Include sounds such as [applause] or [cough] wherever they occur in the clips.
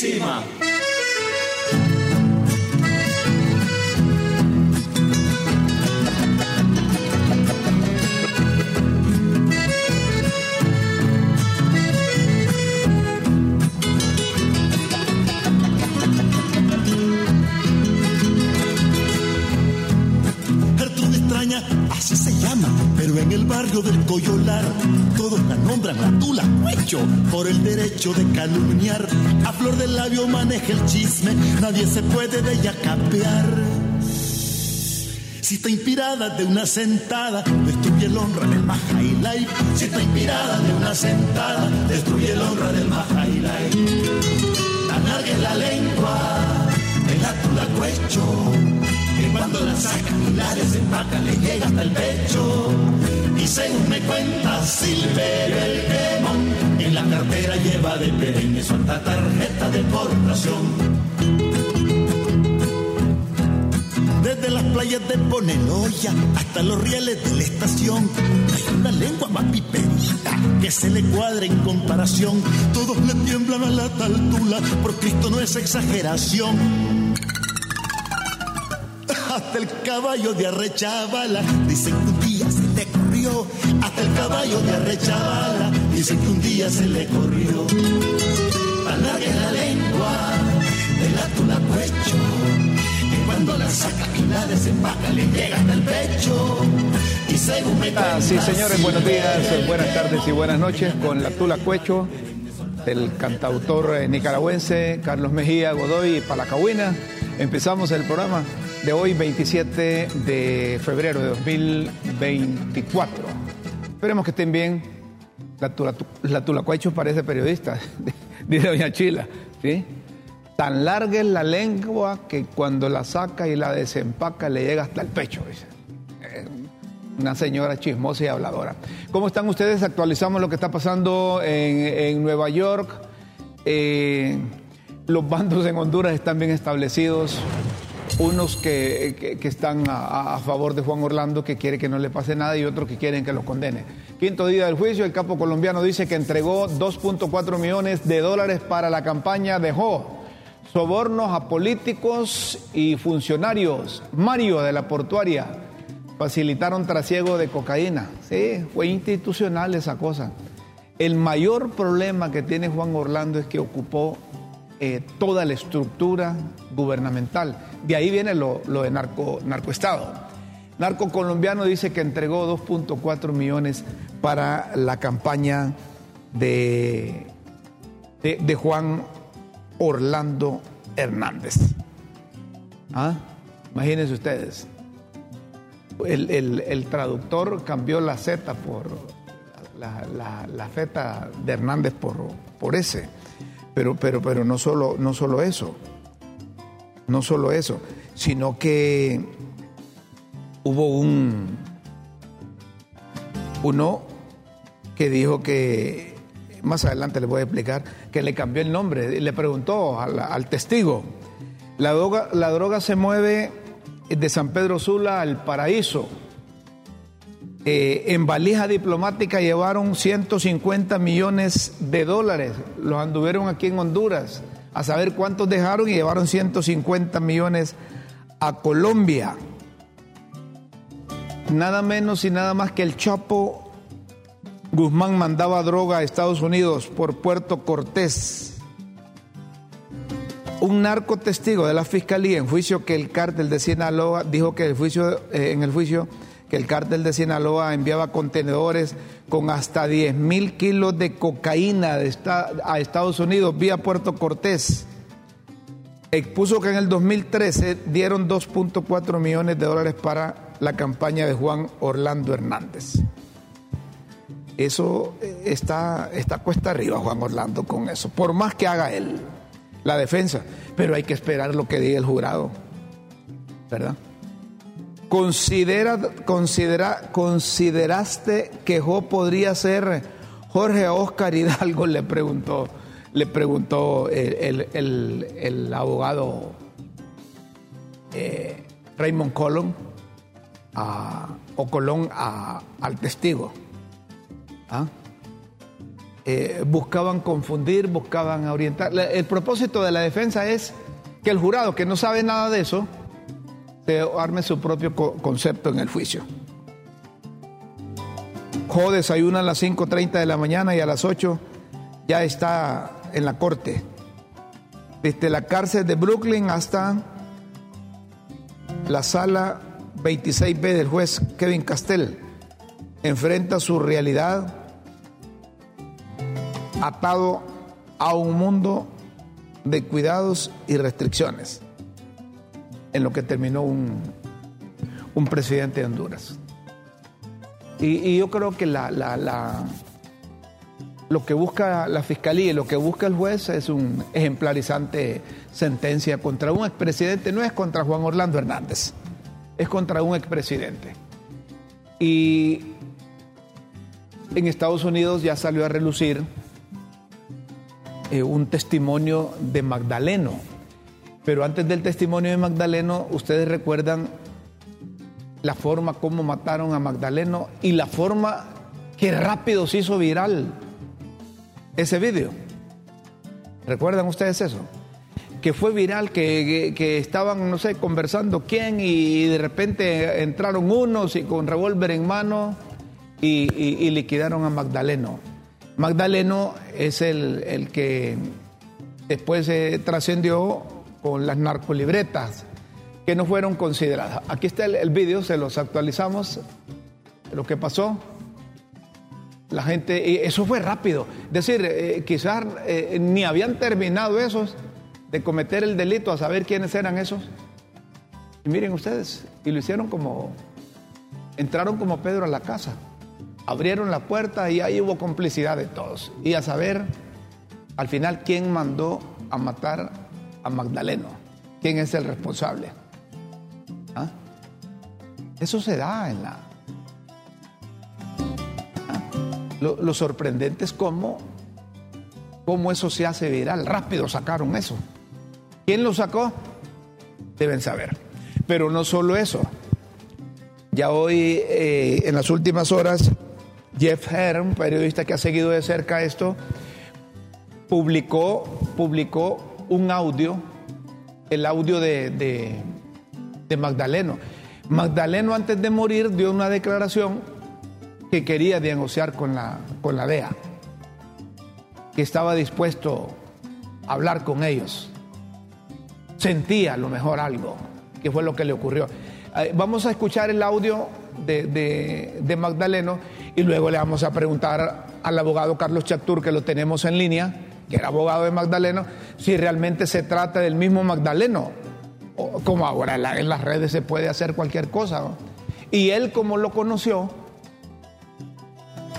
cima. Del Coyolar todos la nombran la tula cuecho por el derecho de calumniar. A flor del labio maneja el chisme, nadie se puede de ella capear. Si está inspirada de una sentada, destruye el honra del Mahailai. Si está inspirada de una sentada, destruye el honra del Mahailai. Alargue la lengua, el tula cuecho cuando la saca la desempaca le llega hasta el pecho. Y según me cuenta Silver el quemón, en la cartera lleva de perenne su alta tarjeta de portación. Desde las playas de Poneloya hasta los rieles de la estación, hay una lengua más piperita que se le cuadra en comparación. Todos le tiemblan a la taltula, por Cristo no es exageración hasta el caballo de Arrechabala. Dicen que un día se le corrió, hasta el caballo de Arrechabala. Dicen que un día se le corrió. Alargue la lengua del la pecho, que cuando la saca y la desempaca le llega hasta el pecho. Y según me ah, Sí, señores, buenos días, buenas tardes y buenas noches con la Tula Cuecho del cantautor eh, nicaragüense Carlos Mejía Godoy y Palacahuina. Empezamos el programa de hoy, 27 de febrero de 2024. Esperemos que estén bien. La, tula, la Tulacuacho parece periodista, [laughs] dice doña Chila. ¿sí? Tan larga es la lengua que cuando la saca y la desempaca le llega hasta el pecho, dice. Una señora chismosa y habladora. ¿Cómo están ustedes? Actualizamos lo que está pasando en, Nueva York. Eh, los bandos en Honduras están bien establecidos unos que, están a, favor de Juan Orlando, que quiere que no le pase nada, y otros que quieren que lo condene. Quinto día del juicio, el capo colombiano dice que entregó 2.4 millones de dólares para la campaña de Jo. Sobornos a políticos y funcionarios. Mario de la portuaria facilitaron trasiego de cocaína. Sí, fue institucional esa cosa. El mayor problema que tiene Juan Orlando es que ocupó eh, toda la estructura gubernamental. De ahí viene lo, de narco, narcoestado. Narco colombiano dice que entregó 2.4 millones para la campaña de, de, Juan Orlando Hernández. ¿Ah? Imagínense ustedes. El, traductor cambió la Z por la, la, de Hernández por, por ese. Pero, pero, pero no, solo, no solo eso, no solo eso, sino que hubo un uno que dijo que, más adelante le voy a explicar, que le cambió el nombre, le preguntó al, testigo, la droga, la droga se mueve de San Pedro Sula al paraíso eh, en valija diplomática llevaron 150 millones de dólares, los anduvieron aquí en Honduras, a saber cuántos dejaron y llevaron 150 millones a Colombia. Nada menos y nada más que el Chapo Guzmán mandaba droga a Estados Unidos por Puerto Cortés. Un narco testigo de la fiscalía en juicio que el cártel de Sinaloa dijo que el juicio, eh, en el juicio que el cártel de Sinaloa enviaba contenedores con hasta 10 mil kilos de cocaína a Estados Unidos vía Puerto Cortés. Expuso que en el 2013 dieron 2.4 millones de dólares para la campaña de Juan Orlando Hernández. Eso eh, está, está cuesta arriba, Juan Orlando, con eso. Por más que haga él la defensa, pero hay que esperar lo que diga el jurado, ¿verdad? Considera, considera, ¿Consideraste que Jo podría ser Jorge Oscar Hidalgo? Le preguntó, le preguntó el, abogado eh, Raymond Colón o Colón al testigo. ¿Ah? eh, buscaban confundir, buscaban orientar. El propósito de la defensa es que el jurado, que no sabe nada de eso, arme su propio concepto en el juicio. Jo desayuna a las 5.30 de la mañana y a las 8 ya está en la corte. Desde la cárcel de Brooklyn hasta la sala 26B del juez Kevin Castell enfrenta su realidad atado a un mundo de cuidados y restricciones en lo que terminó un, un presidente de Honduras. Y, yo creo que la, la, lo que busca la fiscalía y lo que busca el juez es un ejemplarizante sentencia contra un expresidente, no es contra Juan Orlando Hernández, es contra un expresidente. Y en Estados Unidos ya salió a relucir eh, un testimonio de Magdaleno. Pero antes del testimonio de Magdaleno, ustedes recuerdan la forma como mataron a Magdaleno y la forma que rápido se hizo viral ese video. ¿Recuerdan ustedes eso? Que fue viral, que, estaban, no sé, conversando quién y de repente entraron unos y con revólver en mano y liquidaron a Magdaleno. Magdaleno es el, que después se trascendió con las narcolibretas que no fueron consideradas. Aquí está el, el vídeo, se los actualizamos, lo que pasó. La gente, y eso fue rápido. Es decir, eh, quizás eh, ni habían terminado esos de cometer el delito a saber quiénes eran esos. Y miren ustedes, y lo hicieron como, entraron como Pedro a la casa abrieron la puerta y ahí hubo complicidad de todos. Y a saber, al final, quién mandó a matar a Magdaleno, quién es el responsable. ¿Ah? Eso se da en la... ¿Ah? Lo, sorprendente es cómo, cómo eso se hace viral. Rápido sacaron eso. ¿Quién lo sacó? Deben saber. Pero no solo eso. Ya hoy, eh, en las últimas horas, Jeff Herm, periodista que ha seguido de cerca esto, publicó, publicó un audio, el audio de, de, Magdaleno. Magdaleno antes de morir dio una declaración que quería negociar con la, con la DEA, que estaba dispuesto a hablar con ellos. Sentía a lo mejor algo, que fue lo que le ocurrió. Eh, vamos a escuchar el audio de, de Magdaleno y luego le vamos a preguntar al abogado Carlos Chatur, que lo tenemos en línea, que era abogado de Magdaleno, si realmente se trata del mismo Magdaleno. como ahora en las redes se puede hacer cualquier cosa. Y él, como lo conoció,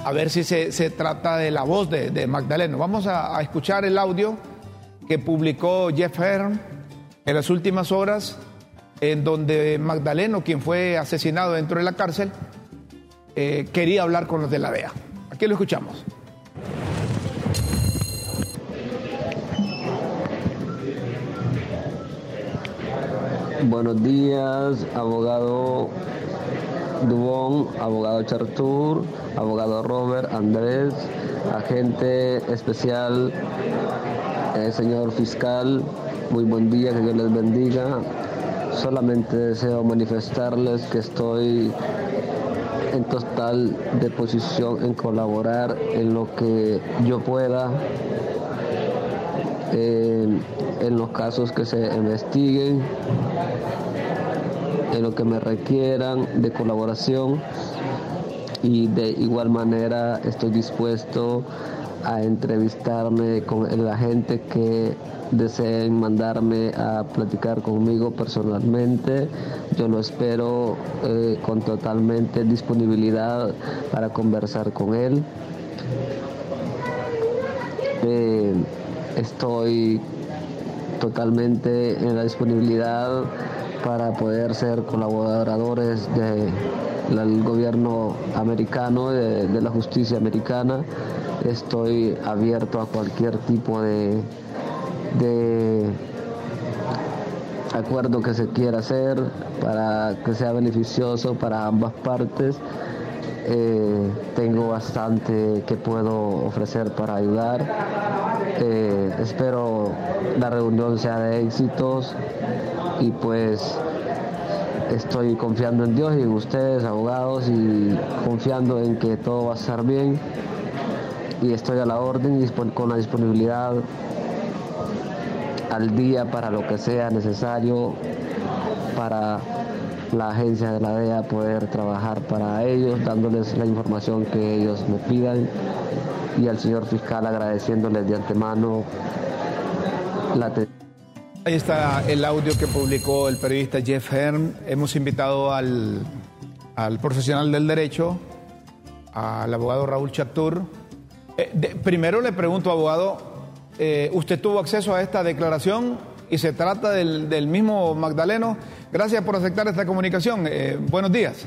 a ver si se, trata de la voz de, Magdaleno. Vamos a, escuchar el audio que publicó Jeff Hearn en las últimas horas, en donde Magdaleno, quien fue asesinado dentro de la cárcel, eh, quería hablar con los de la DEA. Aquí lo escuchamos. Buenos días, abogado Dubón, abogado Chartur, abogado Robert, Andrés, agente especial, eh, señor fiscal. Muy buen día, que Dios les bendiga. Solamente deseo manifestarles que estoy en total disposición en colaborar en lo que yo pueda, en los casos que se investiguen, en lo que me requieran de colaboración y de igual manera estoy dispuesto a entrevistarme con la gente que deseen mandarme a platicar conmigo personalmente, yo lo espero eh, con totalmente disponibilidad para conversar con él. Eh, estoy totalmente en la disponibilidad para poder ser colaboradores del gobierno americano, de la justicia americana. Estoy abierto a cualquier tipo de de acuerdo que se quiera hacer para que sea beneficioso para ambas partes eh, tengo bastante que puedo ofrecer para ayudar. Eh, espero la reunión sea de éxitos y pues estoy confiando en Dios y en ustedes, abogados, y confiando en que todo va a estar bien. Y estoy a la orden y con la disponibilidad al día para lo que sea necesario para la agencia de la DEA poder trabajar para ellos, dándoles la información que ellos me pidan y al señor fiscal agradeciéndoles de antemano la atención. Ahí está el audio que publicó el periodista Jeff Herm. Hemos invitado al, al profesional del derecho, al abogado Raúl Chactur. Eh, primero le pregunto, abogado, eh, ¿usted tuvo acceso a esta declaración y se trata del, del mismo Magdaleno? Gracias por aceptar esta comunicación. Eh, buenos días.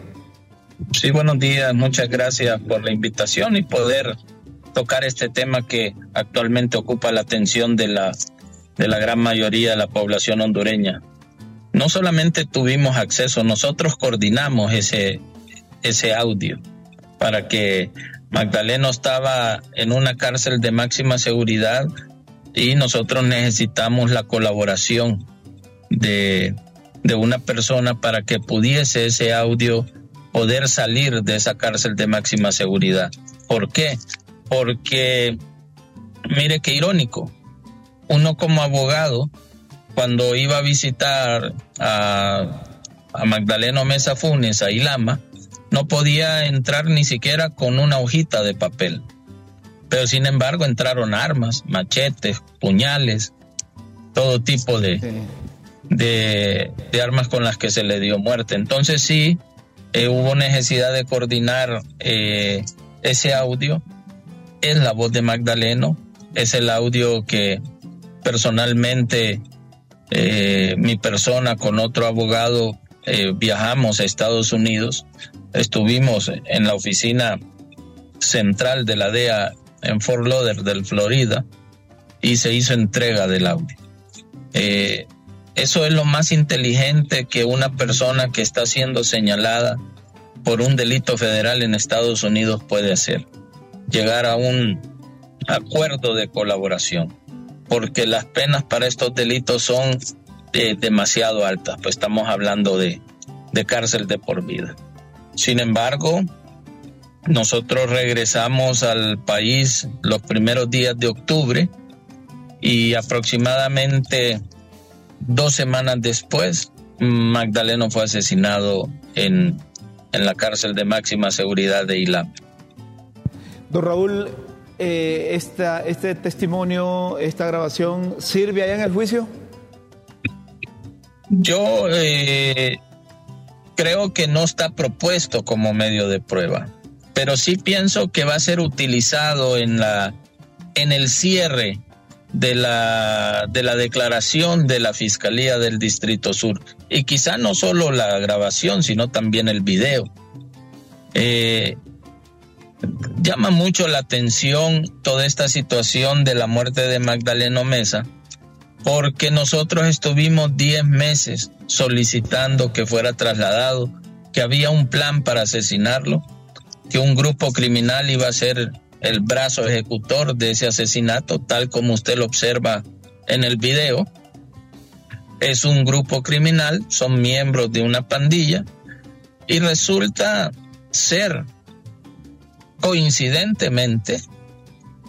Sí, buenos días. Muchas gracias por la invitación y poder tocar este tema que actualmente ocupa la atención de la de la gran mayoría de la población hondureña. No solamente tuvimos acceso, nosotros coordinamos ese, ese audio para que Magdaleno estaba en una cárcel de máxima seguridad y nosotros necesitamos la colaboración de, de una persona para que pudiese ese audio poder salir de esa cárcel de máxima seguridad. ¿Por qué? Porque, mire qué irónico, uno como abogado, cuando iba a visitar a, a Magdaleno Mesa Funes, a Ilama, no podía entrar ni siquiera con una hojita de papel. Pero sin embargo entraron armas, machetes, puñales, todo tipo de, de, armas con las que se le dio muerte. Entonces sí, eh, hubo necesidad de coordinar eh, ese audio. Es la voz de Magdaleno, es el audio que personalmente eh, mi persona con otro abogado viajamos a Estados Unidos, estuvimos en la oficina central de la DEA en Fort Lauderdale, Florida, y se hizo entrega del audio. Eh, eso es lo más inteligente que una persona que está siendo señalada por un delito federal en Estados Unidos puede hacer. Llegar a un acuerdo de colaboración porque las penas para estos delitos son eh, demasiado altas, pues estamos hablando de, de cárcel de por vida. Sin embargo, nosotros regresamos al país los primeros días de octubre y aproximadamente dos semanas después, Magdaleno fue asesinado en, en la cárcel de máxima seguridad de Ilam. Don Raúl, eh, esta, este testimonio, esta grabación, sirve allá en el juicio? Yo eh, creo que no está propuesto como medio de prueba, pero sí pienso que va a ser utilizado en la en el cierre de la de la declaración de la Fiscalía del Distrito Sur y quizá no solo la grabación, sino también el video. Eh, llama mucho la atención toda esta situación de la muerte de Magdaleno Mesa, porque nosotros estuvimos 10 meses solicitando que fuera trasladado, que había un plan para asesinarlo, que un grupo criminal iba a ser el brazo ejecutor de ese asesinato, tal como usted lo observa en el video. Es un grupo criminal, son miembros de una pandilla y resulta ser coincidentemente,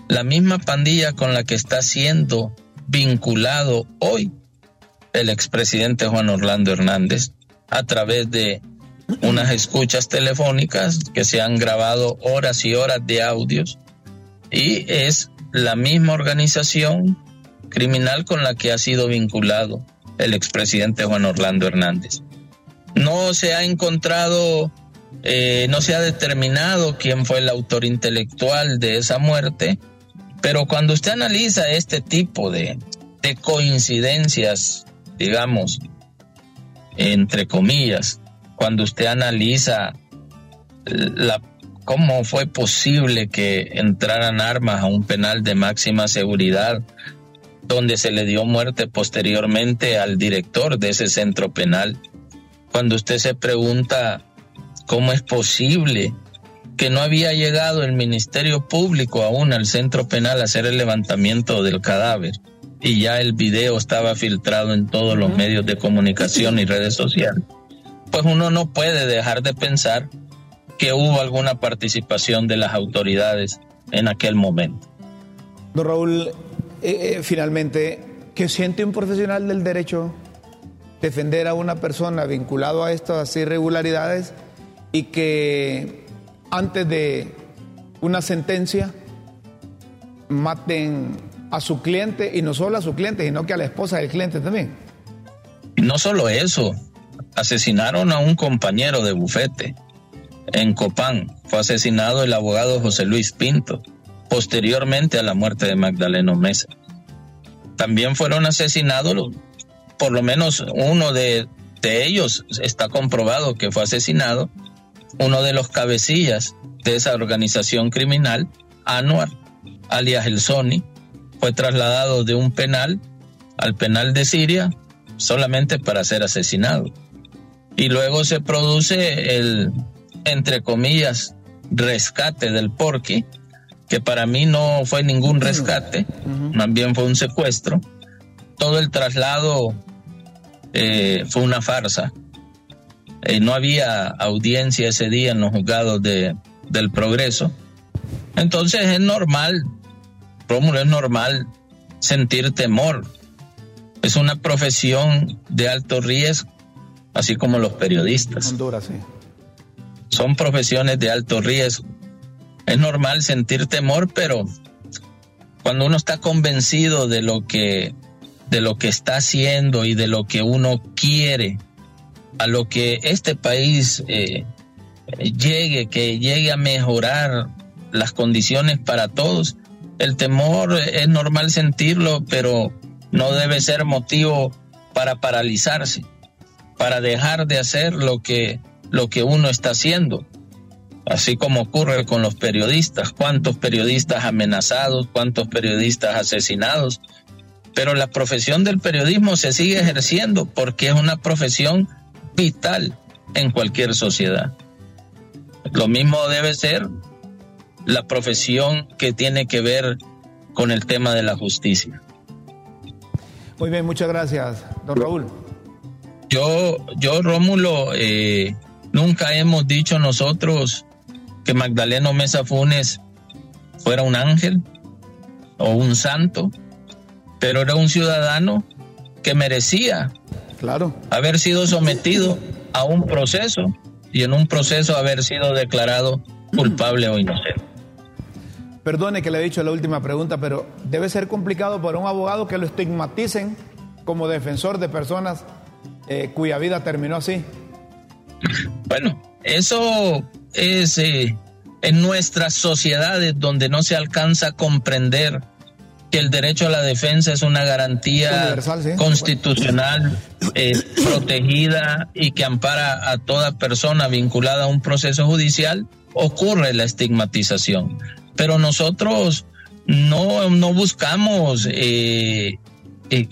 la misma pandilla con la que está siendo vinculado hoy el expresidente Juan Orlando Hernández a través de unas escuchas telefónicas que se han grabado horas y horas de audios y es la misma organización criminal con la que ha sido vinculado el expresidente Juan Orlando Hernández. No se ha encontrado eh, no se ha determinado quién fue el autor intelectual de esa muerte, pero cuando usted analiza este tipo de, de coincidencias, digamos, entre comillas, cuando usted analiza la, cómo fue posible que entraran armas a un penal de máxima seguridad, donde se le dio muerte posteriormente al director de ese centro penal. Cuando usted se pregunta ¿Cómo es posible que no había llegado el Ministerio Público aún al centro penal a hacer el levantamiento del cadáver y ya el video estaba filtrado en todos los medios de comunicación y redes sociales, pues uno no puede dejar de pensar que hubo alguna participación de las autoridades en aquel momento. Don Raúl, eh, eh, finalmente, ¿qué siente un profesional del derecho defender a una persona vinculado a estas irregularidades y que antes de una sentencia maten a su cliente y no solo a su cliente, sino que a la esposa del cliente también. No solo eso, asesinaron a un compañero de bufete en Copán. Fue asesinado el abogado José Luis Pinto, posteriormente a la muerte de Magdaleno Mesa. También fueron asesinados, por lo menos uno de, de ellos está comprobado que fue asesinado, uno de los cabecillas de esa organización criminal, Anuar, alias El Sony, fue trasladado de un penal al penal de Siria solamente para ser asesinado. Y luego se produce el, entre comillas, rescate del Porqui, que para mí no fue ningún rescate, más bien fue un secuestro. Todo el traslado eh, fue una farsa. Eh, no había audiencia ese día en los juzgados de, del progreso. Entonces es normal Rómulo, es normal sentir temor. Es una profesión de alto riesgo, así como los periodistas. Honduras, sí. Son profesiones de alto riesgo. Es normal sentir temor, pero cuando uno está convencido de lo que de lo que está haciendo y de lo que uno quiere, a lo que este país eh, llegue, que llegue a mejorar las condiciones para todos, el temor es normal sentirlo, pero no debe ser motivo para paralizarse, para dejar de hacer lo que, lo que uno está haciendo. Así como ocurre con los periodistas, cuántos periodistas amenazados, cuántos periodistas asesinados. Pero la profesión del periodismo se sigue ejerciendo porque es una profesión vital en cualquier sociedad. Lo mismo debe ser la profesión que tiene que ver con el tema de la justicia. Muy bien, muchas gracias, don Raúl. Yo, yo Rómulo, eh, nunca hemos dicho nosotros que Magdaleno Mesa Funes fuera un ángel o un santo, pero era un ciudadano que merecía claro. haber sido sometido a un proceso y en un proceso haber sido declarado culpable o inocente. Perdone que le he dicho la última pregunta, pero debe ser complicado para un abogado que lo estigmaticen como defensor de personas eh, cuya vida terminó así. Bueno, eso es eh, en nuestras sociedades donde no se alcanza a comprender que el derecho a la defensa es una garantía constitucional eh, protegida y que ampara a toda persona vinculada a un proceso judicial, ocurre la estigmatización pero nosotros no, no buscamos eh, eh,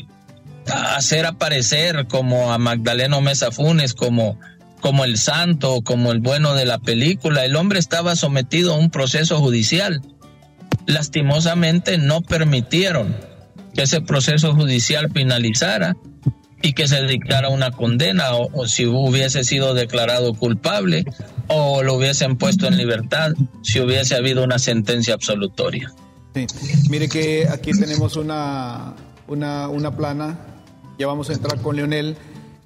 hacer aparecer como a Magdaleno Mesa Funes, como, como el santo, como el bueno de la película. El hombre estaba sometido a un proceso judicial. Lastimosamente no permitieron que ese proceso judicial finalizara y que se dictara una condena o, si hubiese sido declarado culpable o lo hubiesen puesto en libertad si hubiese habido una sentencia absolutoria. Mire que aquí tenemos una, una plana, ya vamos a entrar con Leonel,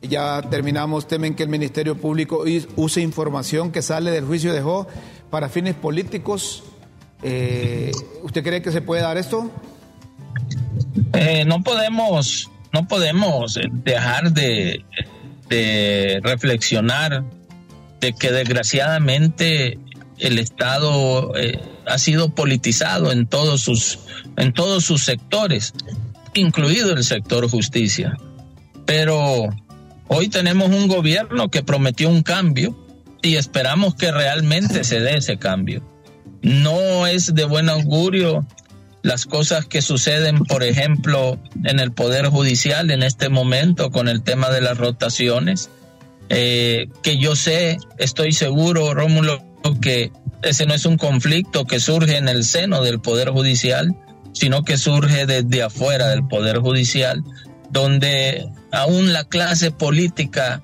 ya terminamos, temen que el Ministerio Público use información que sale del juicio de Jo para fines políticos. Eh, ¿Usted cree que se puede dar esto? Eh, no podemos no podemos eh, dejar de, reflexionar de que desgraciadamente el Estado eh, ha sido politizado en todos sus en todos sus sectores, incluido el sector justicia. Pero hoy tenemos un gobierno que prometió un cambio y esperamos que realmente se dé ese cambio. No es de buen augurio las cosas que suceden, por ejemplo, en el Poder Judicial en este momento con el tema de las rotaciones, eh, que yo sé, estoy seguro, Rómulo, que ese no es un conflicto que surge en el seno del Poder Judicial, sino que surge desde afuera del Poder Judicial, donde aún la clase política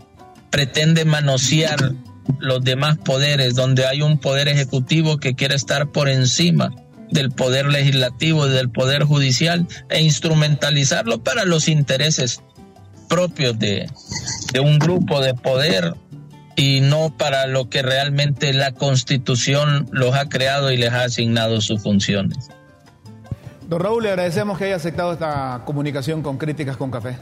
pretende manosear los demás poderes, donde hay un poder ejecutivo que quiere estar por encima del poder legislativo y del poder judicial e instrumentalizarlo para los intereses propios de, de un grupo de poder y no para lo que realmente la constitución los ha creado y les ha asignado sus funciones. Don Raúl, le agradecemos que haya aceptado esta comunicación con Críticas con Café.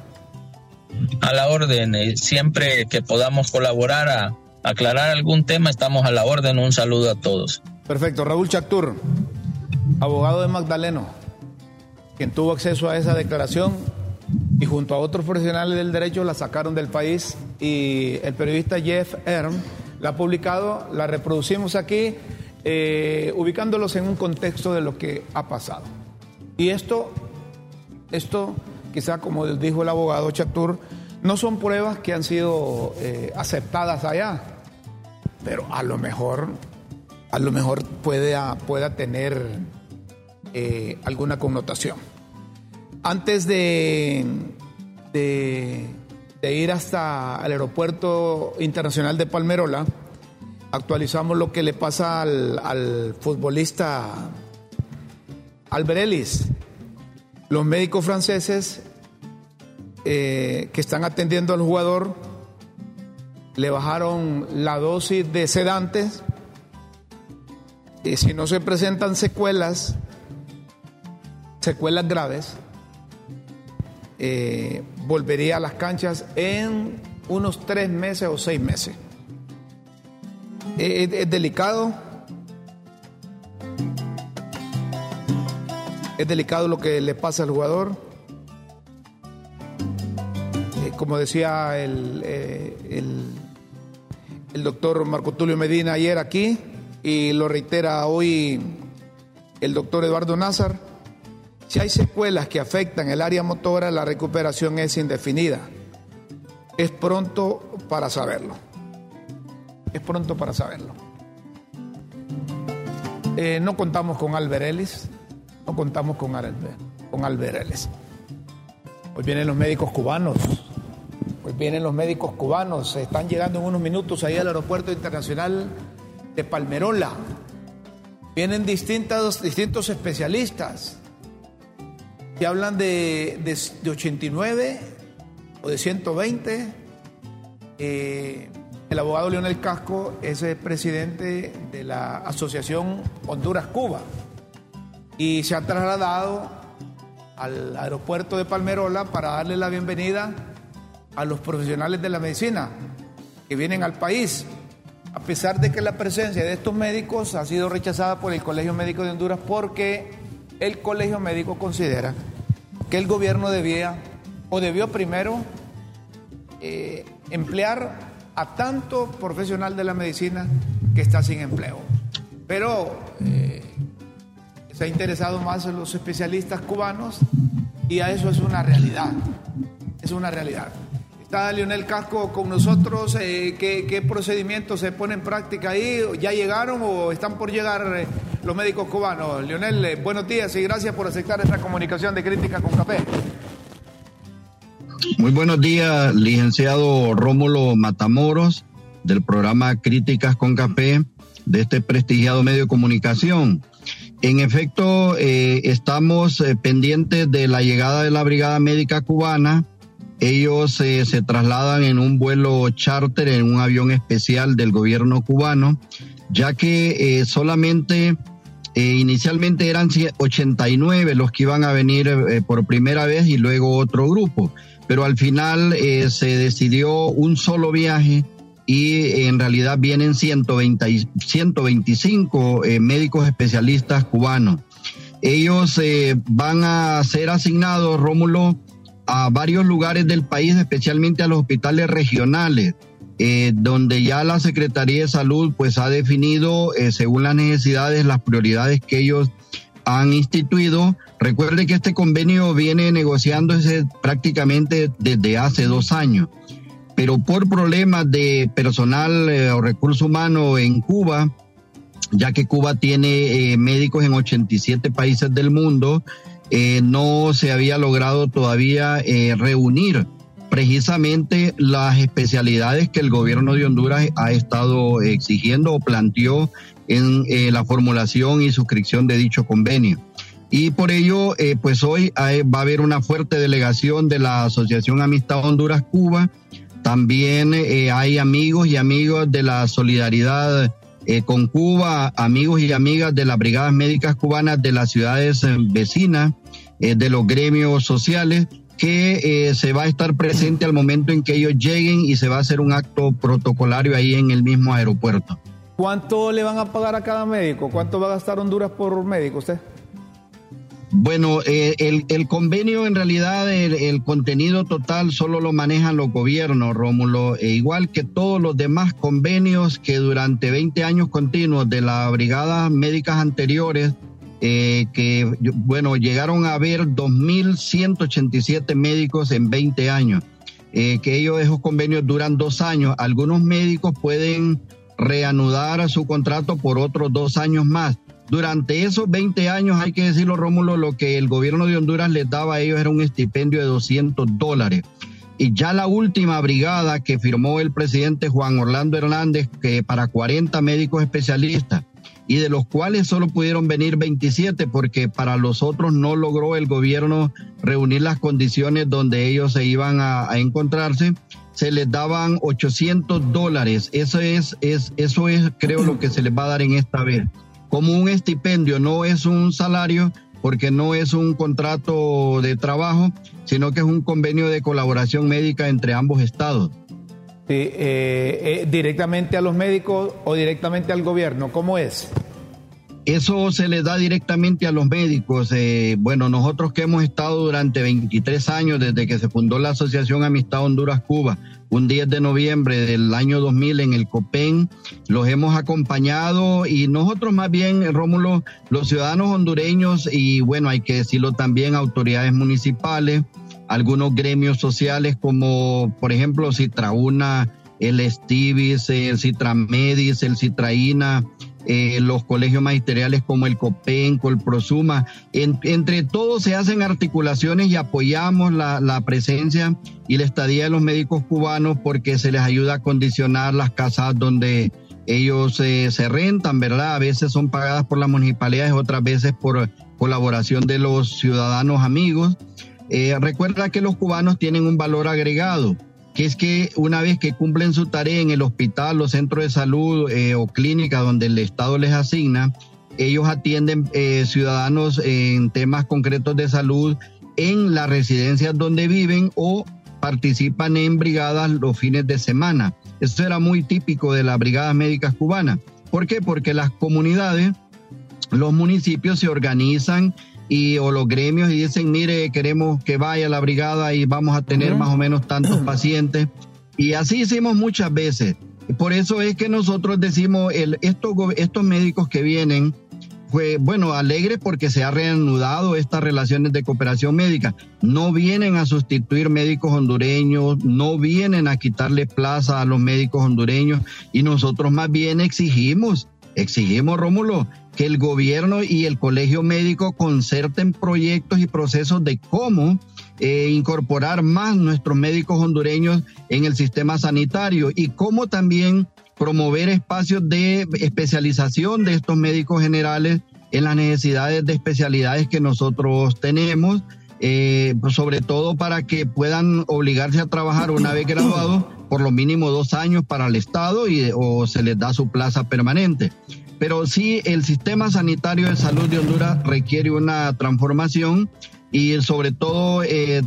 A la orden, eh, siempre que podamos colaborar a aclarar algún tema, estamos a la orden. Un saludo a todos. Perfecto. Raúl Chactur, abogado de Magdaleno, quien tuvo acceso a esa declaración y junto a otros profesionales del derecho la sacaron del país y el periodista Jeff Erm la ha publicado, la reproducimos aquí, eh, ubicándolos en un contexto de lo que ha pasado. Y esto, esto quizá como dijo el abogado Chatur, no son pruebas que han sido eh, aceptadas allá, pero a lo mejor, a lo mejor puede, pueda tener eh, alguna connotación. Antes de, de, ir hasta el aeropuerto internacional de Palmerola, actualizamos lo que le pasa al, al futbolista Albert Los médicos franceses eh, que están atendiendo al jugador le bajaron la dosis de sedantes y si no se presentan secuelas, secuelas graves, eh, volvería a las canchas en unos tres meses o seis meses. es delicado Es delicado lo que le pasa al jugador. Eh, como decía el, eh, el, el doctor Marco Tulio Medina ayer aquí, y lo reitera hoy el doctor Eduardo Nazar, si hay secuelas que afectan el área motora, la recuperación es indefinida. Es pronto para saberlo. Es pronto para saberlo. Eh, no contamos con Albert Ellis no contamos con, con. Hoy vienen los médicos cubanos. Hoy vienen los médicos cubanos. Están llegando en unos minutos ahí al aeropuerto internacional de Palmerola. Vienen distintos, distintos especialistas que hablan de, de, 89 o de 120. Eh, el abogado Leonel Casco es el presidente de la Asociación Honduras-Cuba y se ha trasladado al aeropuerto de Palmerola para darle la bienvenida a los profesionales de la medicina que vienen al país, a pesar de que la presencia de estos médicos ha sido rechazada por el Colegio Médico de Honduras porque el Colegio Médico considera que el gobierno debía o debió primero eh, emplear a tanto profesional de la medicina que está sin empleo. Pero eh, se ha interesado más en los especialistas cubanos y a eso es una realidad. Es una realidad. Está Leonel Casco con nosotros. Eh, ¿qué, procedimientos se pone en práctica ahí? ¿Ya llegaron o están por llegar eh, los médicos cubanos? Leonel, eh, buenos días y gracias por aceptar esta comunicación de Crítica con Café. Muy buenos días, licenciado Rómulo Matamoros, del programa Críticas con Café, de este prestigiado medio de comunicación. En efecto, eh, estamos eh, pendientes de la llegada de la Brigada Médica Cubana. Ellos eh, se trasladan en un vuelo charter, en un avión especial del gobierno cubano, ya que solamente inicialmente eran 89 los que iban a venir por primera vez y luego otro grupo. Pero al final se decidió un solo viaje y en realidad vienen 120, 125 eh, médicos especialistas cubanos. Ellos eh, van a ser asignados, Rómulo, a varios lugares del país, especialmente a los hospitales regionales, eh, donde ya la Secretaría de Salud pues ha definido, según las necesidades, las prioridades que ellos han instituido. Recuerde que este convenio viene negociándose prácticamente desde hace dos años pero por problemas de personal eh, o recurso humano en Cuba, ya que Cuba tiene eh, médicos en 87 países del mundo, eh, no se había logrado todavía reunir precisamente las especialidades que el gobierno de Honduras ha estado exigiendo o planteó en la formulación y suscripción de dicho convenio. Y por ello, pues hoy va a haber una fuerte delegación de la Asociación Amistad Honduras-Cuba. También hay amigos y amigos de la Solidaridad eh, con Cuba, amigos y amigas de las brigadas médicas cubanas de las ciudades eh, vecinas, eh, de los gremios sociales, que se va a estar presente al momento en que ellos lleguen y se va a hacer un acto protocolario ahí en el mismo aeropuerto. ¿Cuánto le van a pagar a cada médico? ¿Cuánto va a gastar Honduras por médico usted? Bueno, eh, el, convenio en realidad, el, contenido total solo lo manejan los gobiernos, Rómulo, e igual que todos los demás convenios que durante 20 años continuos de las brigadas médicas anteriores, eh, que, bueno, llegaron a haber 2.187 médicos en 20 años, eh, que ellos, esos convenios duran dos años. Algunos médicos pueden reanudar su contrato por otros dos años más. Durante esos 20 años, hay que decirlo, Rómulo, lo que el gobierno de Honduras les daba a ellos era un estipendio de 200 dólares. Y ya la última brigada que firmó el presidente Juan Orlando Hernández, que para 40 médicos especialistas, y de los cuales solo pudieron venir 27 porque para los otros no logró el gobierno reunir las condiciones donde ellos se iban a, encontrarse, se les daban 800 dólares. Eso es, es, eso es, creo, lo que se les va a dar en esta vez como un estipendio, no es un salario porque no es un contrato de trabajo, sino que es un convenio de colaboración médica entre ambos estados. Eh, eh, ¿Directamente a los médicos o directamente al gobierno? ¿Cómo es? Eso se le da directamente a los médicos. Eh, bueno, nosotros que hemos estado durante 23 años desde que se fundó la Asociación Amistad Honduras-Cuba, un 10 de noviembre del año 2000 en el COPEN, los hemos acompañado y nosotros más bien, Rómulo, los ciudadanos hondureños y bueno, hay que decirlo también, autoridades municipales, algunos gremios sociales como por ejemplo Citrauna, el Estivis, el Citramedis, el Citraína, eh, los colegios magisteriales como el COPENCO, el PROSUMA. entre todos se hacen articulaciones y apoyamos la, presencia y la estadía de los médicos cubanos porque se les ayuda a condicionar las casas donde ellos eh, se rentan, ¿verdad? A veces son pagadas por las municipalidades, otras veces por colaboración de los ciudadanos amigos. Eh, recuerda que los cubanos tienen un valor agregado que es que una vez que cumplen su tarea en el hospital o centro de salud eh, o clínica donde el Estado les asigna, ellos atienden eh, ciudadanos en temas concretos de salud en las residencias donde viven o participan en brigadas los fines de semana. Eso era muy típico de las brigadas médicas cubanas. ¿Por qué? Porque las comunidades, los municipios se organizan y o los gremios y dicen, mire, queremos que vaya la brigada y vamos a tener más o menos tantos [clears throat] pacientes. Y así hicimos muchas veces. Por eso es que nosotros decimos, el, estos, estos médicos que vienen, fue, bueno, alegres porque se ha reanudado estas relaciones de cooperación médica. No vienen a sustituir médicos hondureños, no vienen a quitarle plaza a los médicos hondureños y nosotros más bien exigimos, exigimos, Rómulo, que el gobierno y el colegio médico concerten proyectos y procesos de cómo eh, incorporar más nuestros médicos hondureños en el sistema sanitario y cómo también promover espacios de especialización de estos médicos generales en las necesidades de especialidades que nosotros tenemos, eh, sobre todo para que puedan obligarse a trabajar una vez graduados por lo mínimo dos años para el Estado y, o se les da su plaza permanente. Pero sí el sistema sanitario de salud de Honduras requiere una transformación y sobre todo eh,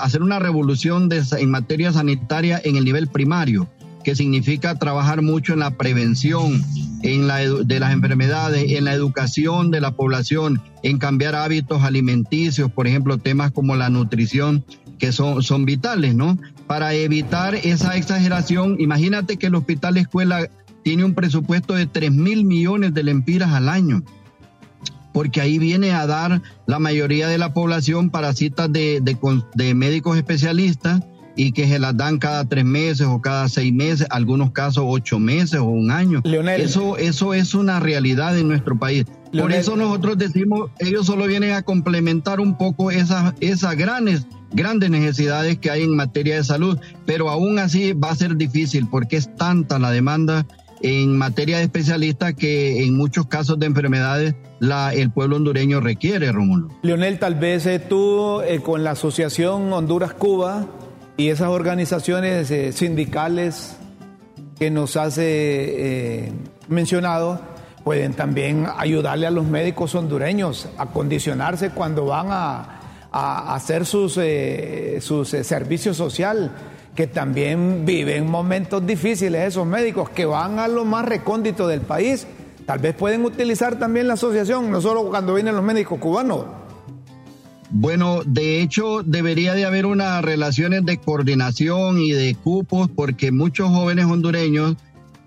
hacer una revolución en materia sanitaria en el nivel primario, que significa trabajar mucho en la prevención en la, de las enfermedades, en la educación de la población, en cambiar hábitos alimenticios, por ejemplo, temas como la nutrición, que son, son vitales, ¿no? Para evitar esa exageración, imagínate que el hospital escuela tiene un presupuesto de 3 mil millones de lempiras al año, porque ahí viene a dar la mayoría de la población para citas de, de, médicos especialistas y que se las dan cada tres meses o cada seis meses, algunos casos ocho meses o un año. Eso, eso es una realidad en nuestro país. Por eso nosotros decimos, ellos solo vienen a complementar un poco esas, esas grandes, grandes necesidades que hay en materia de salud, pero aún así va a ser difícil porque es tanta la demanda en materia de especialistas que en muchos casos de enfermedades la, el pueblo hondureño requiere, Rómulo. Leonel, tal vez eh, tú eh, con la Asociación Honduras-Cuba y esas organizaciones eh, sindicales que nos hace mencionado, pueden también ayudarle a los médicos hondureños a condicionarse cuando van a, hacer sus, sus servicios social que también viven momentos difíciles esos médicos que van a lo más recóndito del país. Tal vez pueden utilizar también la asociación, no solo cuando vienen los médicos cubanos. Bueno, de hecho debería de haber unas relaciones de coordinación y de cupos porque muchos jóvenes hondureños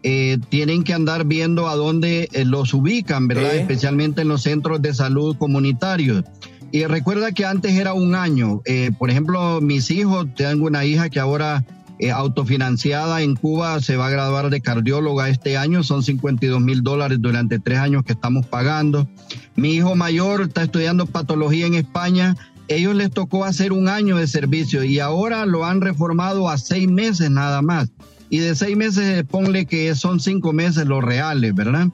eh, tienen que andar viendo a dónde eh, los ubican, ¿verdad? Especialmente en los centros de salud comunitarios. Y recuerda que antes era un año. Eh, por ejemplo, mis hijos, tengo una hija que ahora eh, autofinanciada en Cuba se va a graduar de cardióloga este año, son 52 mil dólares durante tres años que estamos pagando. Mi hijo mayor está estudiando patología en España. Ellos les tocó hacer un año de servicio y ahora lo han reformado a seis meses nada más. Y de seis meses, ponle que son cinco meses los reales, ¿verdad?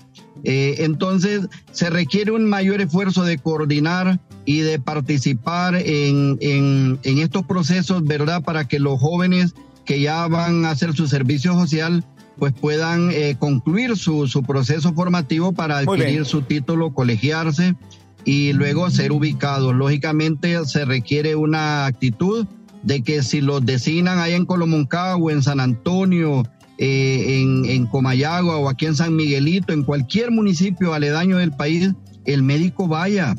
Eh, entonces, se requiere un mayor esfuerzo de coordinar y de participar en, en, estos procesos, ¿verdad? Para que los jóvenes que ya van a hacer su servicio social pues puedan eh, concluir su, su, proceso formativo para adquirir su título, colegiarse y luego ser ubicados. Lógicamente se requiere una actitud de que si los designan ahí en Colomoncagua, en San Antonio, eh, en, en Comayagua o aquí en San Miguelito, en cualquier municipio aledaño del país, el médico vaya,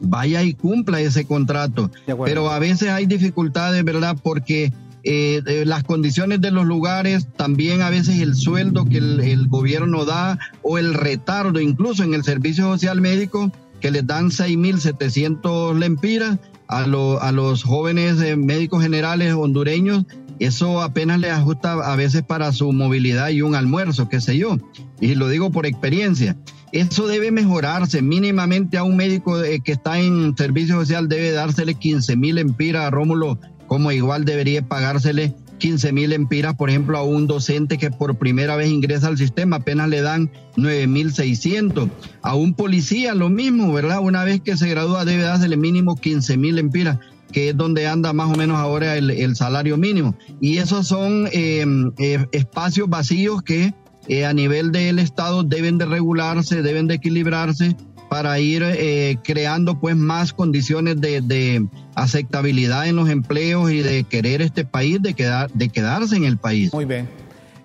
vaya y cumpla ese contrato. Pero a veces hay dificultades, ¿verdad? Porque eh, las condiciones de los lugares, también a veces el sueldo que el, gobierno da o el retardo, incluso en el servicio social médico, que les dan 6.700 lempiras a, a los jóvenes eh, médicos generales hondureños, eso apenas les ajusta a veces para su movilidad y un almuerzo, qué sé yo. Y lo digo por experiencia. Eso debe mejorarse. Mínimamente a un médico eh, que está en servicio social debe dársele 15 mil empiras a Rómulo, como igual debería pagársele 15 mil empiras, por ejemplo, a un docente que por primera vez ingresa al sistema, apenas le dan 9 mil 600. A un policía lo mismo, ¿verdad? Una vez que se gradúa debe dársele mínimo 15 mil empiras que es donde anda más o menos ahora el, salario mínimo. Y esos son eh, eh, espacios vacíos que eh, a nivel del Estado deben de regularse, deben de equilibrarse para ir eh, creando pues más condiciones de, aceptabilidad en los empleos y de querer este país, de, quedar, de quedarse en el país. Muy bien.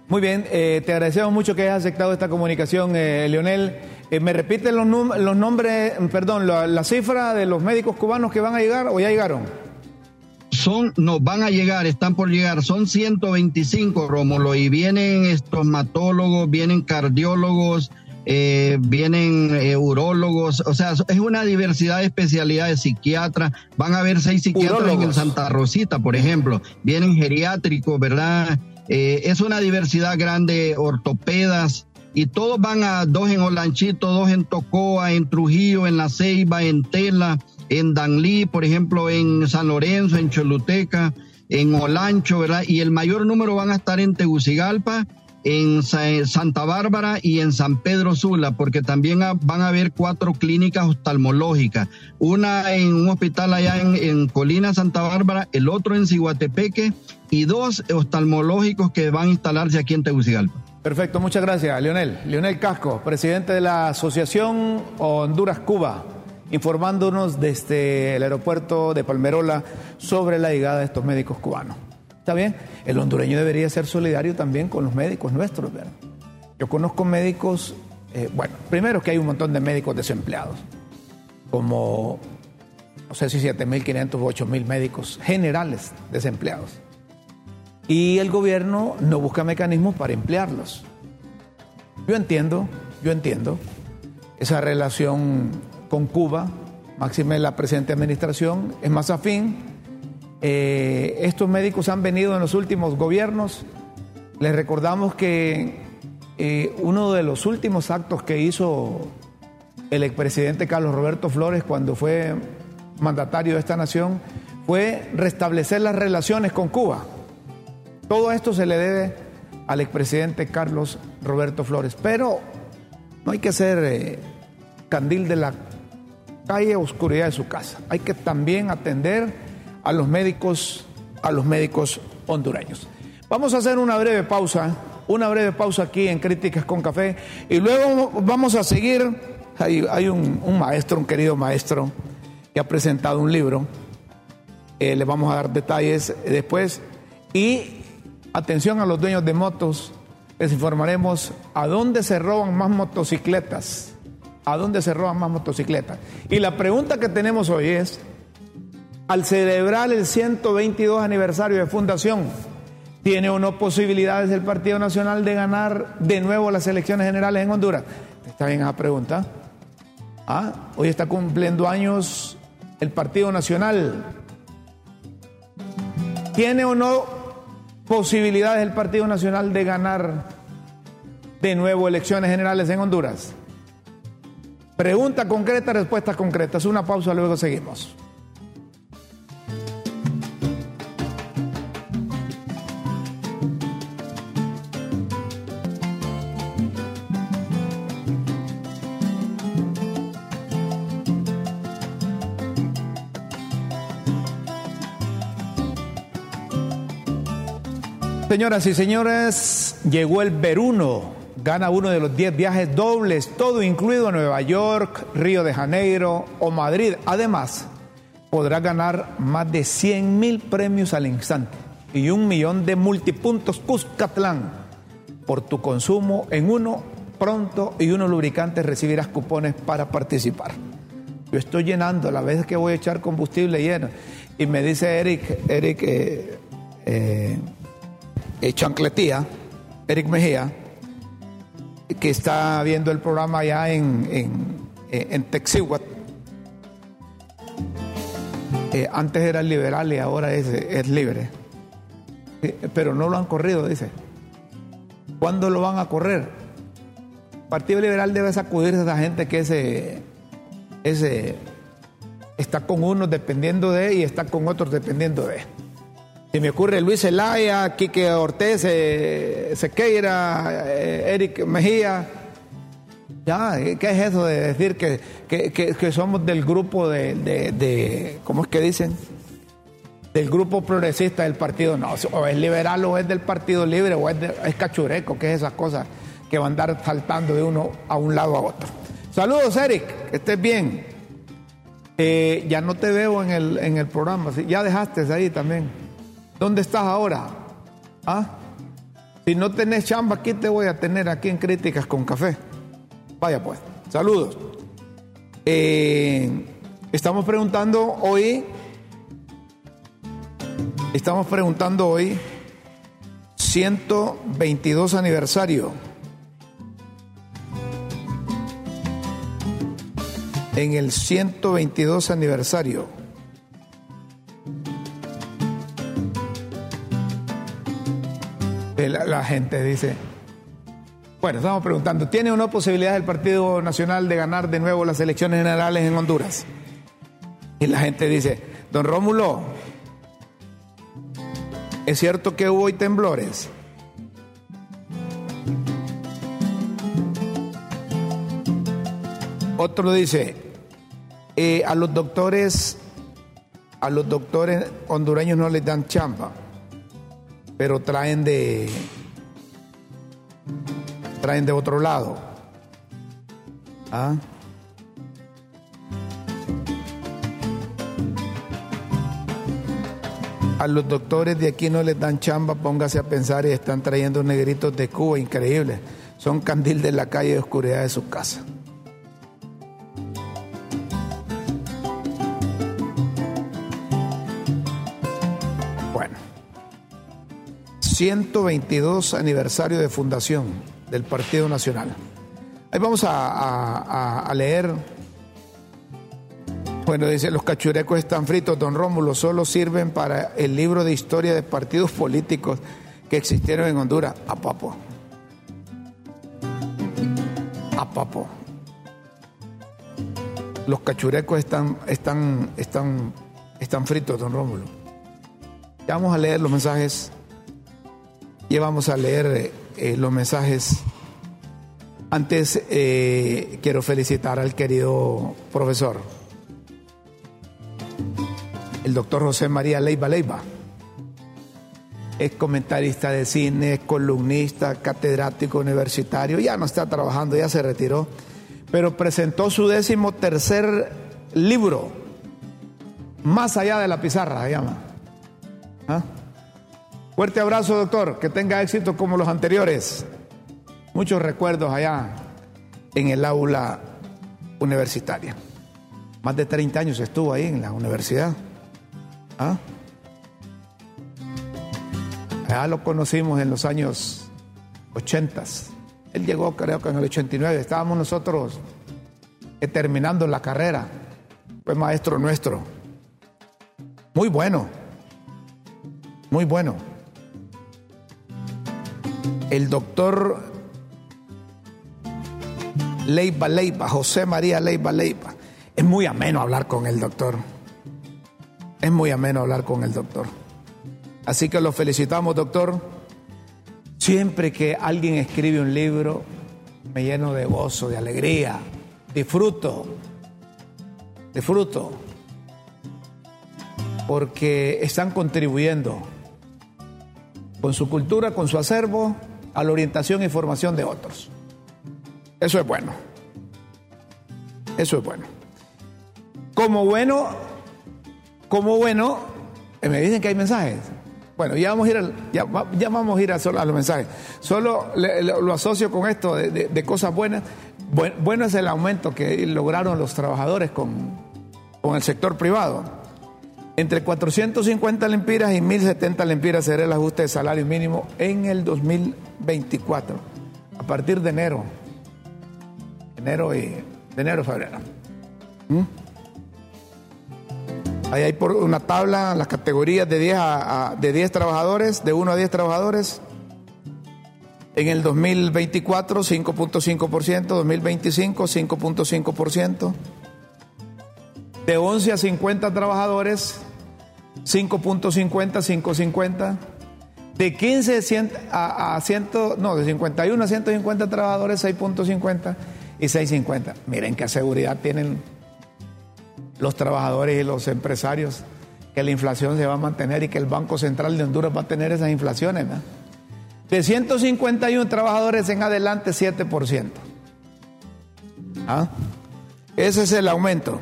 Muy bien, eh, te agradecemos mucho que hayas aceptado esta comunicación, Leonel. ¿Me repiten los, los nombres, perdón, la, la cifra de los médicos cubanos que van a llegar o ya llegaron? son, nos van a llegar, están por llegar, son 125, Rómulo, y vienen estomatólogos, vienen cardiólogos, eh, vienen eh, urólogos, o sea, es una diversidad de especialidades, psiquiatras, van a haber seis psiquiatras en el Santa Rosita, por ejemplo, vienen geriátricos, ¿verdad? Eh, es una diversidad grande, ortopedas, y todos van a dos en Olanchito, dos en Tocoa, en Trujillo, en La Ceiba, en Tela, en Danlí, por ejemplo, en San Lorenzo, en Choluteca, en Olancho, ¿verdad? Y el mayor número van a estar en Tegucigalpa, en Santa Bárbara y en San Pedro Sula, porque también van a haber cuatro clínicas oftalmológicas, una en un hospital allá en, Colina, Santa Bárbara, el otro en Ciguatepeque y dos oftalmológicos que van a instalarse aquí en Tegucigalpa. Perfecto, muchas gracias, Leonel. Leonel Casco, presidente de la Asociación Honduras-Cuba informándonos desde el aeropuerto de Palmerola sobre la llegada de estos médicos cubanos. ¿Está bien? El hondureño debería ser solidario también con los médicos nuestros. Yo conozco médicos, eh, bueno, primero que hay un montón de médicos desempleados, como, no sé si 7.500 o 8.000 médicos generales desempleados. Y el gobierno no busca mecanismos para emplearlos. Yo entiendo, yo entiendo esa relación con Cuba, máxime la presente administración, es más afín, Eh, estos médicos han venido en los últimos gobiernos. Les recordamos que eh, uno de los últimos actos que hizo el expresidente Carlos Roberto Flores cuando fue mandatario de esta nación fue restablecer las relaciones con Cuba. Todo esto se le debe al expresidente Carlos Roberto Flores. Pero no hay que ser eh, candil de la calle oscuridad de su casa. Hay que también atender a los médicos, a los médicos hondureños. Vamos a hacer una breve pausa, una breve pausa aquí en Críticas con Café y luego vamos a seguir. Hay, un, maestro, un querido maestro, que ha presentado un libro. Eh, le vamos a dar detalles después. Y atención a los dueños de motos, les informaremos a dónde se roban más motocicletas. A dónde se roban más motocicletas. Y la pregunta que tenemos hoy es, al celebrar el 122 aniversario de fundación, ¿tiene o no posibilidades el Partido Nacional de ganar de nuevo las elecciones generales en Honduras? Está bien esa pregunta. ¿Ah? Hoy está cumpliendo años el Partido Nacional. ¿Tiene o no posibilidades el Partido Nacional de ganar de nuevo elecciones generales en Honduras? Pregunta concreta, respuesta concreta. Es una pausa, luego seguimos. Señoras y señores, llegó el Veruno. Gana uno de los 10 viajes dobles, todo incluido a Nueva York, Río de Janeiro o Madrid. Además, podrá ganar más de 100 mil premios al instante y un millón de multipuntos Cuscatlán. Por tu consumo en uno pronto y unos lubricantes recibirás cupones para participar. Yo estoy llenando la vez que voy a echar combustible lleno. Y me dice Eric, Eric, eh, eh, Chancletía, Eric Mejía, que está viendo el programa allá en, en, eh, eh, antes era liberal y ahora es, es libre. Pero no lo han corrido, dice. ¿Cuándo lo van a correr? El Partido Liberal debe sacudirse a esa gente que ese está con unos dependiendo de y está con otros dependiendo de. Se me ocurre Luis Zelaya, Quique Ortez, eh, Sequeira, eh, Eric Mejía. Ya, ¿qué es eso de decir que, que, somos del grupo de, ¿cómo es que dicen? Del grupo progresista del partido. No, o es liberal o es del Partido Libre o es, es cachureco, ¿qué es esas cosas que van a andar saltando de uno a un lado a otro. Saludos, Eric, que estés bien. Eh, ya no te veo en el, en el programa, ya dejaste ahí también. ¿Dónde estás ahora? ¿Ah? Si no tenés chamba, aquí te voy a tener aquí en Críticas con Café. Vaya pues, saludos. Eh, estamos preguntando hoy, estamos preguntando hoy, 122 aniversario. En el 122 aniversario la, gente dice, bueno, estamos preguntando, ¿tiene o no posibilidad el Partido Nacional de ganar de nuevo las elecciones generales en Honduras? Y la gente dice, don Rómulo, ¿es cierto que hubo hoy temblores? Otro dice, eh, a los doctores, a los doctores hondureños no les dan chamba pero traen de traen de otro lado. ¿Ah? A los doctores de aquí no les dan chamba, póngase a pensar y están trayendo negritos de Cuba, increíble. Son candil de la calle de oscuridad de su casa. 122 aniversario de fundación del Partido Nacional. Ahí vamos a, leer Bueno, dice, los cachurecos están fritos, don Rómulo, solo sirven para el libro de historia de partidos políticos que existieron en Honduras. A papo. A papo. Los cachurecos están, están, están, están fritos, don Rómulo. Ya vamos a leer los mensajes. Ya vamos a leer eh, los mensajes. Antes eh, quiero felicitar al querido profesor el doctor José María Leiva Leiva. Es comentarista de cine, es columnista, catedrático universitario, ya no está trabajando, ya se retiró, pero presentó su décimo tercer libro, Más allá de la pizarra, se llama. ¿Ah? Fuerte abrazo, doctor, que tenga éxito como los anteriores. Muchos recuerdos allá en el aula universitaria. Más de 30 años estuvo ahí en la universidad. ¿Ah? Ya lo conocimos en los años 80. Él llegó creo que en el 89. Estábamos nosotros eh, terminando la carrera. Fue maestro nuestro. Muy bueno. Muy bueno. El doctor Leiva Leiva, José María Leiva Leiva. Es muy ameno hablar con el doctor. Es muy ameno hablar con el doctor. Así que lo felicitamos, doctor. Siempre que alguien escribe un libro, me lleno de gozo, de alegría. Disfruto. Disfruto. Porque están contribuyendo con su cultura, con su acervo, a la orientación e formación de otros. Eso es bueno. Eso es bueno. Como bueno, como bueno, eh, me dicen que hay mensajes. Bueno, ya vamos a ir, ya, vamos a, ir a, los mensajes. Solo lo asocio con esto de, cosas buenas. Bueno, es el aumento que lograron los trabajadores con, con el sector privado. Entre 450 lempiras y 1070 lempiras será el ajuste de salario mínimo en el 2024, a partir de enero. Enero y de enero febrero. ¿Mm? Ahí hay por una tabla las categorías de 10, a, de 10 trabajadores, de 1 a 10 trabajadores. En el 2024, 5.5%, 2025, 5.5%. De 11 a 50 trabajadores, 5.50, 5.50. De 15 a, a 100, no, de 51 a 150 trabajadores, 6.50 y 6.50. Miren qué seguridad tienen los trabajadores y los empresarios que la inflación se va a mantener y que el Banco Central de Honduras va a tener esas inflaciones. De 151 trabajadores en adelante, 7%. ¿Ah? Ese es el aumento.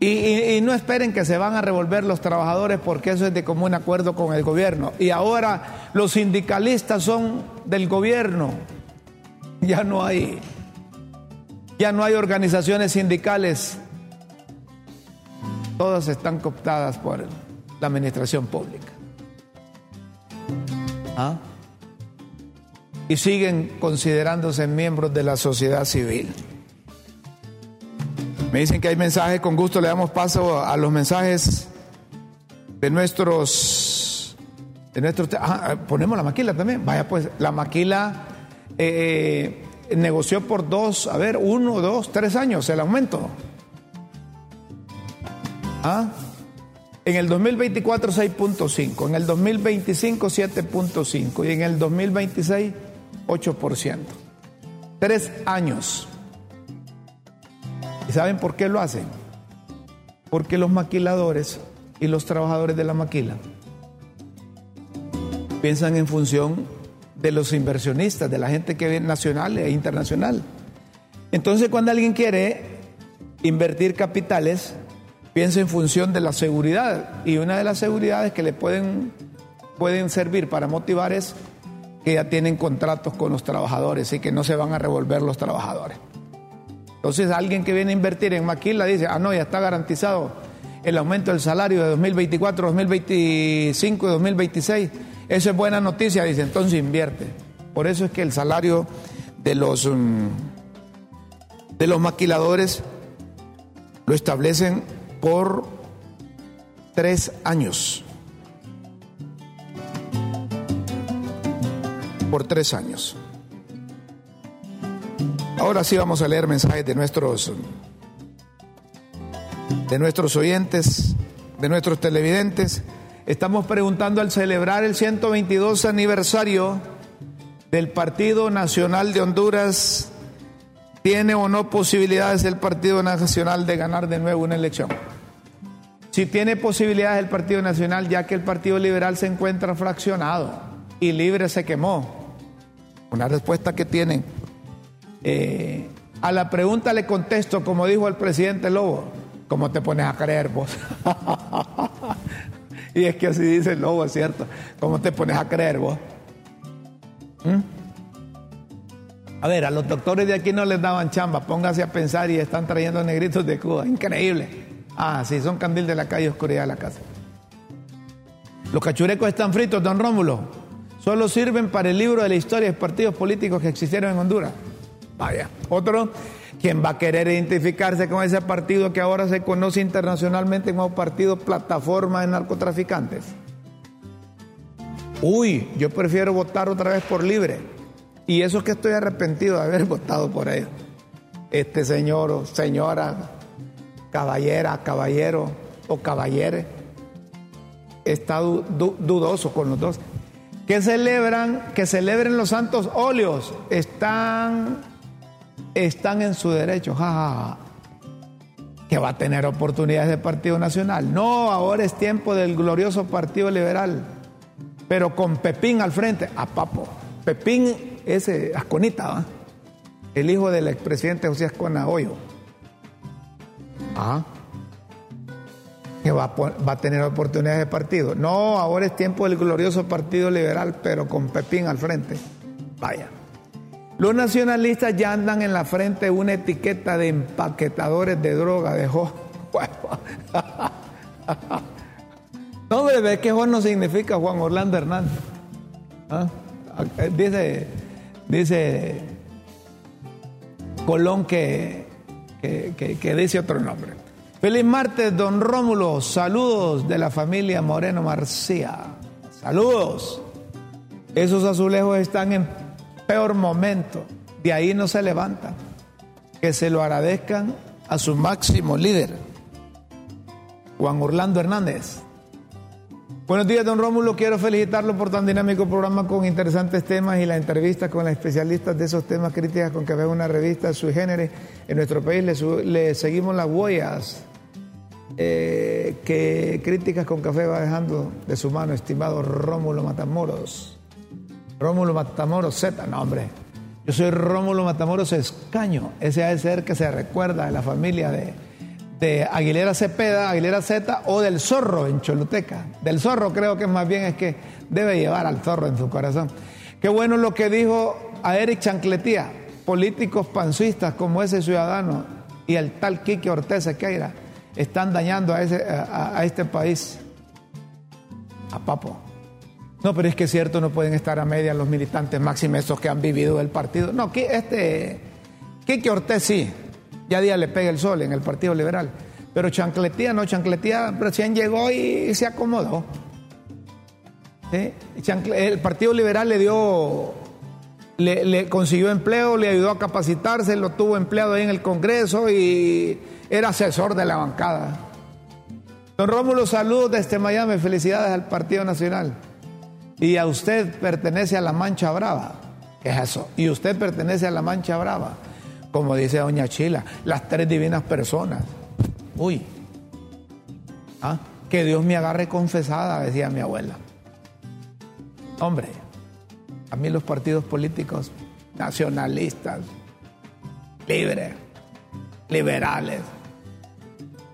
Y, no esperen que se van a revolver los trabajadores porque eso es de común acuerdo con el gobierno. Y ahora los sindicalistas son del gobierno. Ya no hay, ya no hay organizaciones sindicales todas están cooptadas por la administración pública. ¿Ah? Y siguen considerándose miembros de la sociedad civil. Me dicen que hay mensajes, con gusto le damos paso a los mensajes de nuestros... De nuestros ah, ponemos la maquila también. Vaya pues, la maquila eh, negoció por dos, a ver, uno, dos, tres años el aumento. ¿Ah? En el 2024 6.5, en el 2025 7.5 y en el 2026 8%. Tres años. ¿Y saben por qué lo hacen? Porque los maquiladores y los trabajadores de la maquila piensan en función de los inversionistas, de la gente que viene nacional e internacional. Entonces cuando alguien quiere invertir capitales, piensa en función de la seguridad. Y una de las seguridades que le pueden, pueden servir para motivar es que ya tienen contratos con los trabajadores y que no se van a revolver los trabajadores. Entonces alguien que viene a invertir en Maquila dice, ah, no, ya está garantizado el aumento del salario de 2024, 2025 y 2026. Eso es buena noticia, dice, entonces invierte. Por eso es que el salario de los, mm, de los maquiladores lo establecen por tres años. Por tres años. Ahora sí vamos a leer mensajes de nuestros de nuestros oyentes, de nuestros televidentes. Estamos preguntando al celebrar el 122 aniversario del Partido Nacional de Honduras, ¿tiene o no posibilidades el Partido Nacional de ganar de nuevo una elección? Si tiene posibilidades el Partido Nacional, ya que el Partido Liberal se encuentra fraccionado y libre se quemó. Una respuesta que tienen. Eh, a la pregunta le contesto, como dijo el presidente Lobo, ¿cómo te pones a creer vos? [laughs] y es que así dice el Lobo, es cierto. ¿Cómo te pones a creer vos? ¿Mm? A ver, a los doctores de aquí no les daban chamba, póngase a pensar y están trayendo negritos de Cuba. Increíble. Ah, sí, son candil de la calle, oscuridad de la casa. Los cachurecos están fritos, don Rómulo. Solo sirven para el libro de la historia de partidos políticos que existieron en Honduras. Vaya. Otro, quien va a querer identificarse con ese partido que ahora se conoce internacionalmente como partido plataforma de narcotraficantes. Uy, yo prefiero votar otra vez por libre. Y eso es que estoy arrepentido de haber [laughs] votado por ellos. Este señor o señora, caballera, caballero o caballere, está dudoso con los dos. Que celebran, que celebren los santos óleos, están, están en su derecho. Que va a tener oportunidades de Partido Nacional. No, ahora es tiempo del glorioso Partido Liberal pero con Pepín al frente, a Papo. Pepín es Asconita, el hijo del expresidente José Ascona Hoyo. Ah. Que va va a tener oportunidades de partido. No, ahora es tiempo del glorioso Partido Liberal, pero con Pepín al frente. Vaya. Los nacionalistas ya andan en la frente una etiqueta de empaquetadores de droga, dejó. [laughs] No, hombre, ve que Juan no significa Juan Orlando Hernández. ¿Ah? Dice, dice Colón que, que, dice otro nombre. Feliz martes, don Rómulo. Saludos de la familia Moreno Marcía. Saludos. Esos azulejos están en peor momento. De ahí no se levantan. Que se lo agradezcan a su máximo líder, Juan Orlando Hernández. Buenos días, don Rómulo. Quiero felicitarlo por tan dinámico programa con interesantes temas y la entrevista con las especialistas de esos temas críticas con que ve una revista sui género en nuestro país. Le, seguimos las huellas eh, que Críticas con Café va dejando de su mano, estimado Rómulo Matamoros. Rómulo Matamoros Z, no, hombre. Yo soy Rómulo Matamoros Escaño. Ese ha de ser que se recuerda de la familia de de Aguilera Cepeda, Aguilera Z o del zorro en Choluteca. Del zorro creo que más bien es que debe llevar al zorro en su corazón. Qué bueno lo que dijo a Eric Chancletía, políticos pansuistas como ese ciudadano y el tal Quique Ortez Sequeira están dañando a, ese, a, este país. A Papo. No, pero es que es cierto, no pueden estar a media los militantes máximos esos que han vivido el partido. No, este, Quique Ortez sí, ya día le pega el sol en el Partido Liberal. Pero Chancletía no, Chancletía recién llegó y se acomodó. El Partido Liberal le dio, le, consiguió empleo, le ayudó a capacitarse, lo tuvo empleado ahí en el Congreso y era asesor de la bancada. Don Rómulo, saludos desde Miami, felicidades al Partido Nacional. Y a usted pertenece a la Mancha Brava. ¿Qué es eso? Y usted pertenece a la Mancha Brava como dice doña Chila, las tres divinas personas. Uy, ¿Ah? que Dios me agarre confesada, decía mi abuela. Hombre, a mí los partidos políticos nacionalistas, libres, liberales,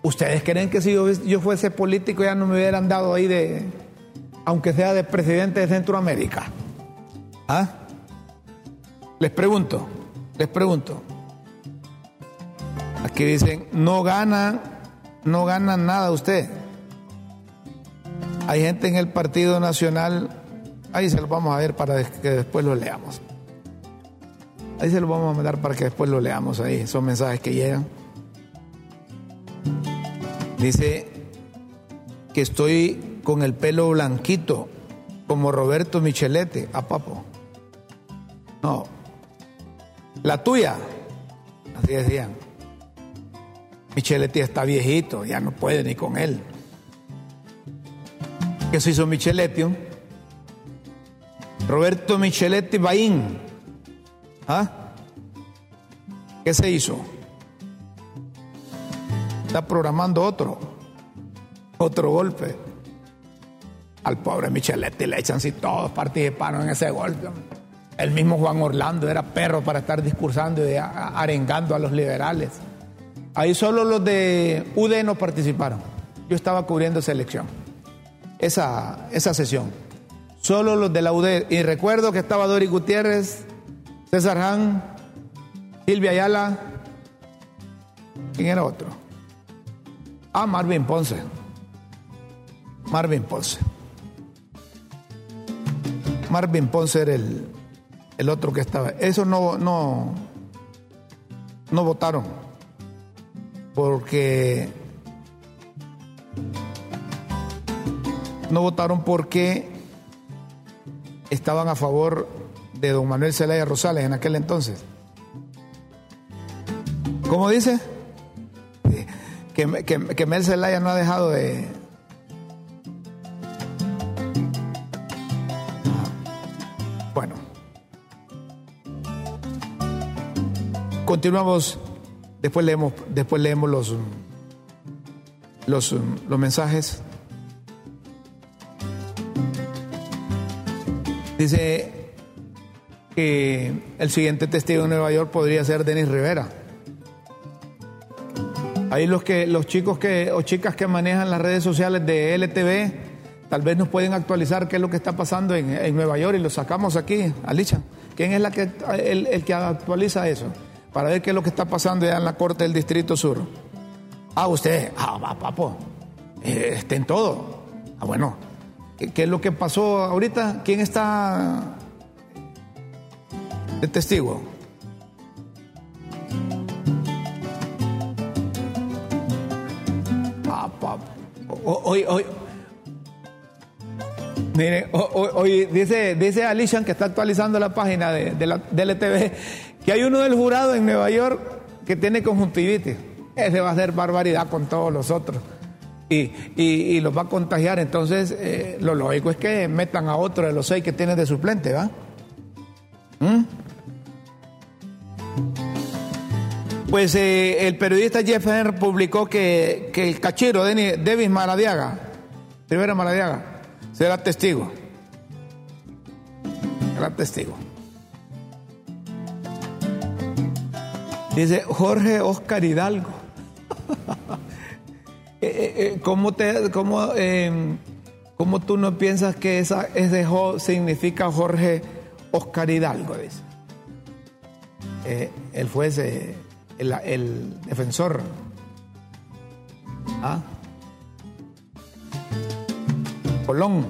¿ustedes creen que si yo, yo fuese político ya no me hubieran dado ahí de, aunque sea de presidente de Centroamérica? ¿Ah? Les pregunto, les pregunto, Aquí dicen, no gana, no gana nada usted. Hay gente en el Partido Nacional, ahí se lo vamos a ver para que después lo leamos. Ahí se lo vamos a mandar para que después lo leamos ahí, son mensajes que llegan. Dice que estoy con el pelo blanquito, como Roberto Michelete, a papo. No. La tuya, así decían. Micheletti está viejito, ya no puede ni con él. ¿Qué se hizo Micheletti? Roberto Micheletti Baín. ¿Ah? ¿Qué se hizo? Está programando otro, otro golpe. Al pobre Micheletti le echan si todos participaron en ese golpe. El mismo Juan Orlando era perro para estar discursando y arengando a los liberales. Ahí solo los de UD no participaron. Yo estaba cubriendo esa elección, esa, esa sesión. Solo los de la UD. Y recuerdo que estaba Dori Gutiérrez, César Han, Silvia Ayala. ¿Quién era otro? Ah, Marvin Ponce. Marvin Ponce. Marvin Ponce era el, el otro que estaba. Eso no, no, no votaron porque no votaron porque estaban a favor de don Manuel Zelaya Rosales en aquel entonces. ¿Cómo dice? Que, que, que Mel Zelaya no ha dejado de, Continuamos, después leemos, después leemos los, los, los mensajes. Dice que el siguiente testigo de Nueva York podría ser Denis Rivera. Ahí los que los chicos que o chicas que manejan las redes sociales de LTV tal vez nos pueden actualizar qué es lo que está pasando en, Nueva York y lo sacamos aquí, Alicia. ¿Quién es la que el, el que actualiza eso? Para ver qué es lo que está pasando ya en la Corte del Distrito Sur. Ah, usted, ah, va, papo, eh, está en todo. Ah, bueno, ¿qué, es lo que pasó ahorita? ¿Quién está de testigo? Ah, papo. Hoy, hoy, Mire, hoy, dice, dice Alishan que está actualizando la página de, de la DLTV que hay uno del jurado en Nueva York que tiene conjuntivitis. Ese va a ser barbaridad con todos los otros. Y, y, los va a contagiar. Entonces, eh, lo lógico es que metan a otro de los seis que tienen de suplente, ¿va? ¿Mm? Pues eh, el periodista Jeff publicó que, que el cachero Davis Maradiaga, Rivera Maradiaga, será testigo. Será testigo. Dice Jorge Oscar Hidalgo. [laughs] Eh, eh, eh, ¿Cómo, te, cómo, em, ¿Cómo, tú no piensas que esa, ese jo significa Jorge Oscar Hidalgo? Dice. el juez, el, defensor. ¿Ah? Colón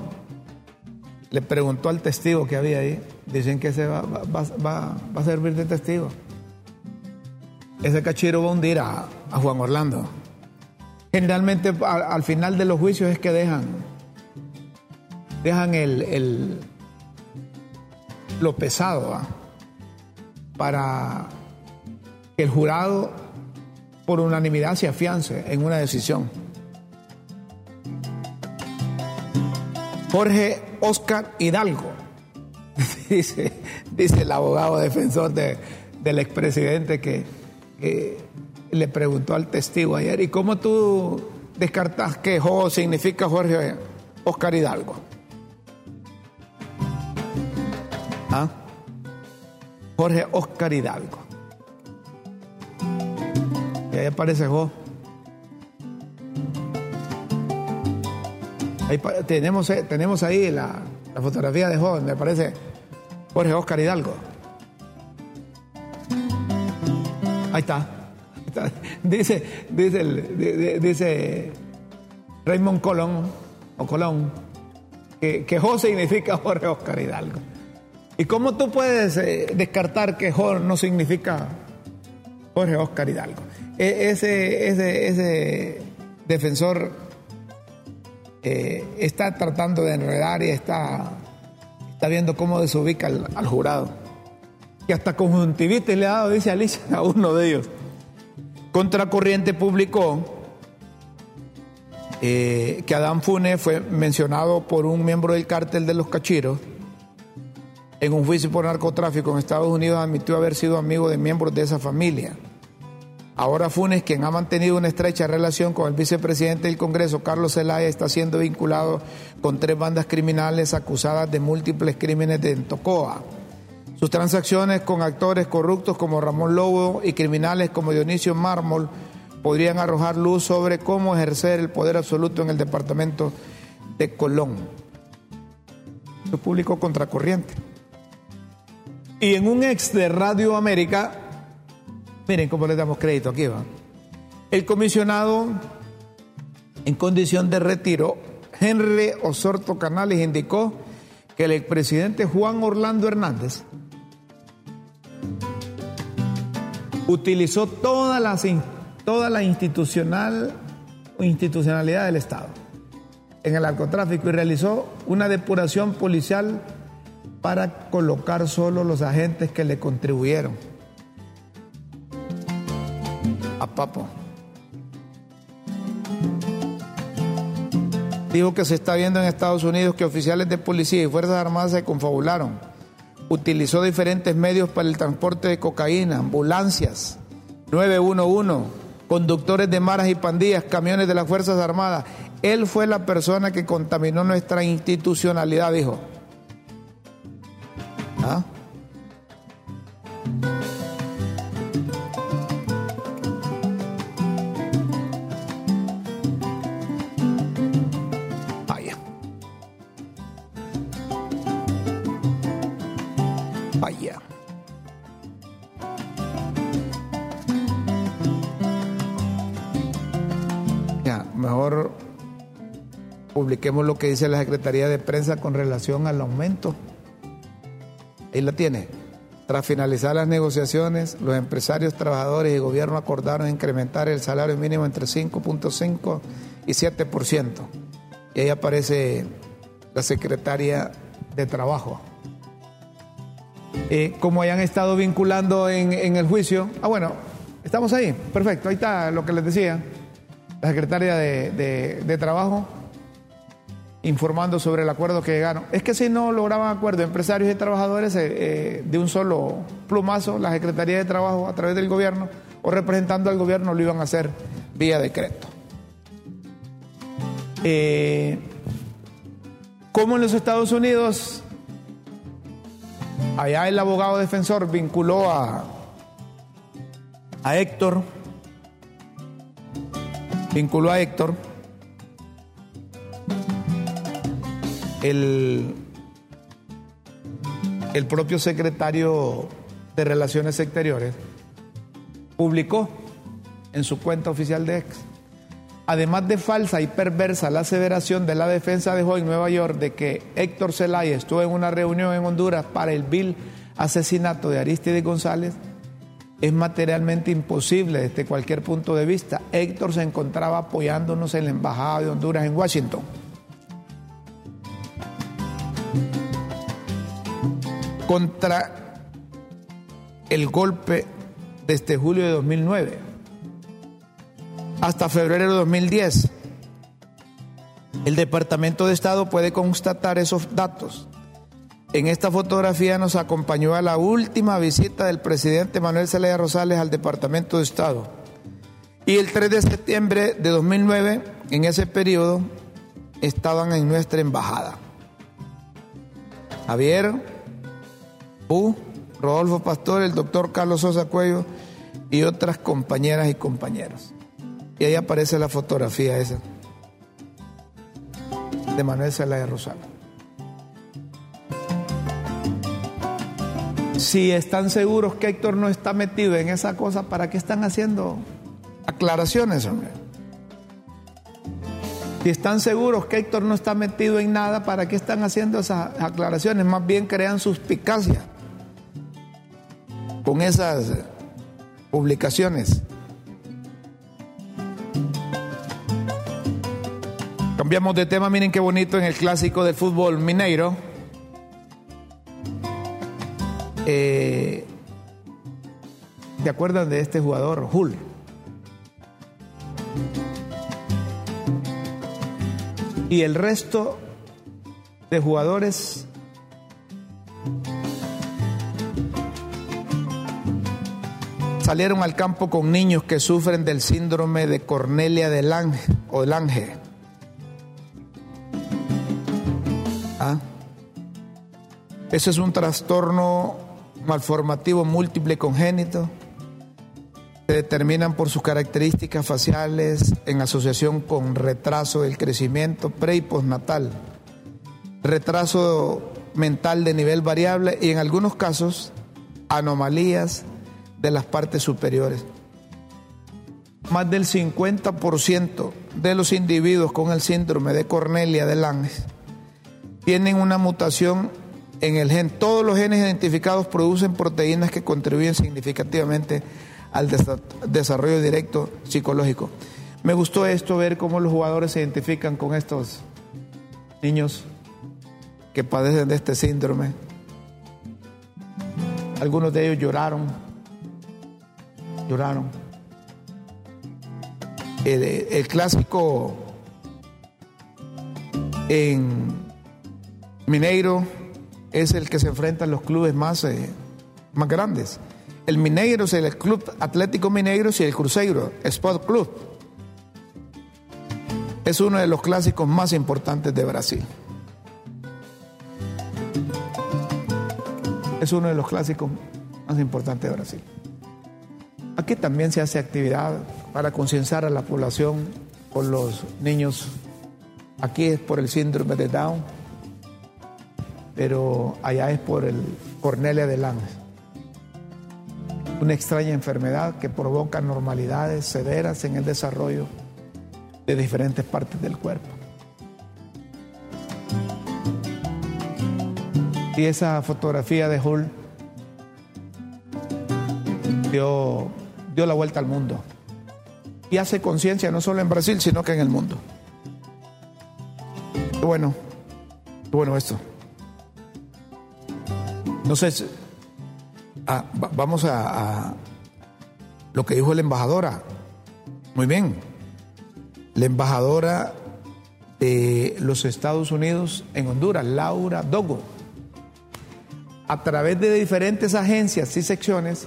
le preguntó al testigo que había ahí. Dicen que se va, va, va, va a servir de testigo ese cachero va a hundir a, Juan Orlando. Generalmente al, final de los juicios es que dejan, dejan el, lo pesado para que el jurado por unanimidad se afiance en una decisión. Jorge Oscar Hidalgo, [laughs] dice, dice el abogado defensor del expresidente que le preguntó al testigo ayer, ¿y cómo tú descartas que Jo significa Jorge Oscar Hidalgo? ¿Ah? Jorge Oscar Hidalgo. Y ahí aparece Jo. Ahí tenemos, eh, tenemos ahí la, fotografía de Jo, me parece Jorge Oscar Hidalgo. Ahí está. Dice, dice, dice Raymond Colón, o Colón, que, que significa [laughs] Jorge Oscar Hidalgo. ¿Y cómo tú puedes eh, descartar que Jo no significa Jorge Oscar Hidalgo? E, ese, ese, ese, defensor eh, está tratando de enredar y está, está viendo cómo desubica al jurado. Y hasta conjuntivitis le ha dado, dice Alicia, a uno de ellos. Contracorriente publicó eh, que Adán Funes fue mencionado por un miembro del cártel de los Cachiros en un juicio por narcotráfico en Estados Unidos, admitió haber sido amigo de miembros de esa familia. Ahora Funes, quien ha mantenido una estrecha relación con el vicepresidente del Congreso, Carlos Zelaya, está siendo vinculado con tres bandas criminales acusadas de múltiples crímenes de Tocoa. Sus transacciones con actores corruptos como Ramón Lobo y criminales como Dionisio Mármol podrían arrojar luz sobre cómo ejercer el poder absoluto en el departamento de Colón. Su público contracorriente. Y en un ex de Radio América, miren cómo le damos crédito aquí, va. El comisionado en condición de retiro, Henry Osorto Canales, indicó que el expresidente Juan Orlando Hernández utilizó toda la, toda la institucional, institucionalidad del Estado en el narcotráfico y realizó una depuración policial para colocar solo los agentes que le contribuyeron. A Papo. Dijo que se está viendo en Estados Unidos que oficiales de policía y Fuerzas Armadas se confabularon. Utilizó diferentes medios para el transporte de cocaína, ambulancias, 911, conductores de maras y pandillas, camiones de las Fuerzas Armadas. Él fue la persona que contaminó nuestra institucionalidad, dijo. ¿Ah? Publiquemos lo que dice la Secretaría de Prensa con relación al aumento. Ahí la tiene. Tras finalizar las negociaciones, los empresarios, trabajadores y gobierno acordaron incrementar el salario mínimo entre 5.5 y 7%. Y ahí aparece la secretaria de Trabajo. Eh, como hayan estado vinculando en, el juicio, ah bueno, estamos ahí, perfecto, ahí está lo que les decía, la secretaria de, de, de Trabajo informando sobre el acuerdo que llegaron. Es que si no lograban acuerdo empresarios y trabajadores eh, eh, de un solo plumazo, la Secretaría de Trabajo a través del gobierno o representando al gobierno lo iban a hacer vía decreto. Eh, como en los Estados Unidos, allá el abogado defensor vinculó a, a Héctor, vinculó a Héctor, el, propio secretario de Relaciones Exteriores publicó en su cuenta oficial de ex, además de falsa y perversa la aseveración de la defensa dejó en Nueva York de que Héctor Zelaya estuvo en una reunión en Honduras para el vil asesinato de Aristide González, es materialmente imposible desde cualquier punto de vista. Héctor se encontraba apoyándonos en la Embajada de Honduras en Washington. Contra el golpe desde julio de 2009 hasta febrero de 2010. El Departamento de Estado puede constatar esos datos. En esta fotografía nos acompañó a la última visita del presidente Manuel Zelaya Rosales al Departamento de Estado. Y el 3 de septiembre de 2009, en ese periodo, estaban en nuestra embajada. Javier, U, Rodolfo Pastor, el doctor Carlos Sosa Cuello y otras compañeras y compañeros. Y ahí aparece la fotografía esa de Manuel Zelaya Rosales. Si están seguros que Héctor no está metido en esa cosa, ¿para qué están haciendo aclaraciones, hombre? Si están seguros que Héctor no está metido en nada, ¿para qué están haciendo esas aclaraciones? Más bien crean suspicacia con esas publicaciones. Cambiamos de tema, miren qué bonito en el clásico del fútbol mineiro. Eh, ¿Te acuerdan de este jugador, Hull? Y el resto de jugadores salieron al campo con niños que sufren del síndrome de Cornelia de Lange o Lange. ¿Ah? Ese es un trastorno malformativo múltiple congénito. Se determinan por sus características faciales en asociación con retraso del crecimiento pre y postnatal, retraso mental de nivel variable y en algunos casos anomalías de las partes superiores. Más del 50% de los individuos con el síndrome de Cornelia de Lange tienen una mutación en el gen. Todos los genes identificados producen proteínas que contribuyen significativamente al desarrollo directo psicológico. Me gustó esto, ver cómo los jugadores se identifican con estos niños que padecen de este síndrome. Algunos de ellos lloraron, lloraron. El, clásico en Mineiro es el que se enfrenta a los clubes más, eh, más grandes. El Mineiro es el Club Atlético Mineiro y el Cruzeiro Sport Club. Es uno de los clásicos más importantes de Brasil. Es uno de los clásicos más importantes de Brasil. Aquí también se hace actividad para concienciar a la población con los niños. Aquí es por el síndrome de Down pero allá es por el Cornelia de Lange. Una extraña enfermedad que provoca normalidades severas en el desarrollo de diferentes partes del cuerpo. Y esa fotografía de Hull dio, dio la vuelta al mundo. Y hace conciencia no solo en Brasil, sino que en el mundo. Qué bueno, qué bueno esto. No sé, ah, vamos a, a, lo que dijo la embajadora. Muy bien. La embajadora de los Estados Unidos en Honduras, Laura Dogo, a través de diferentes agencias y secciones,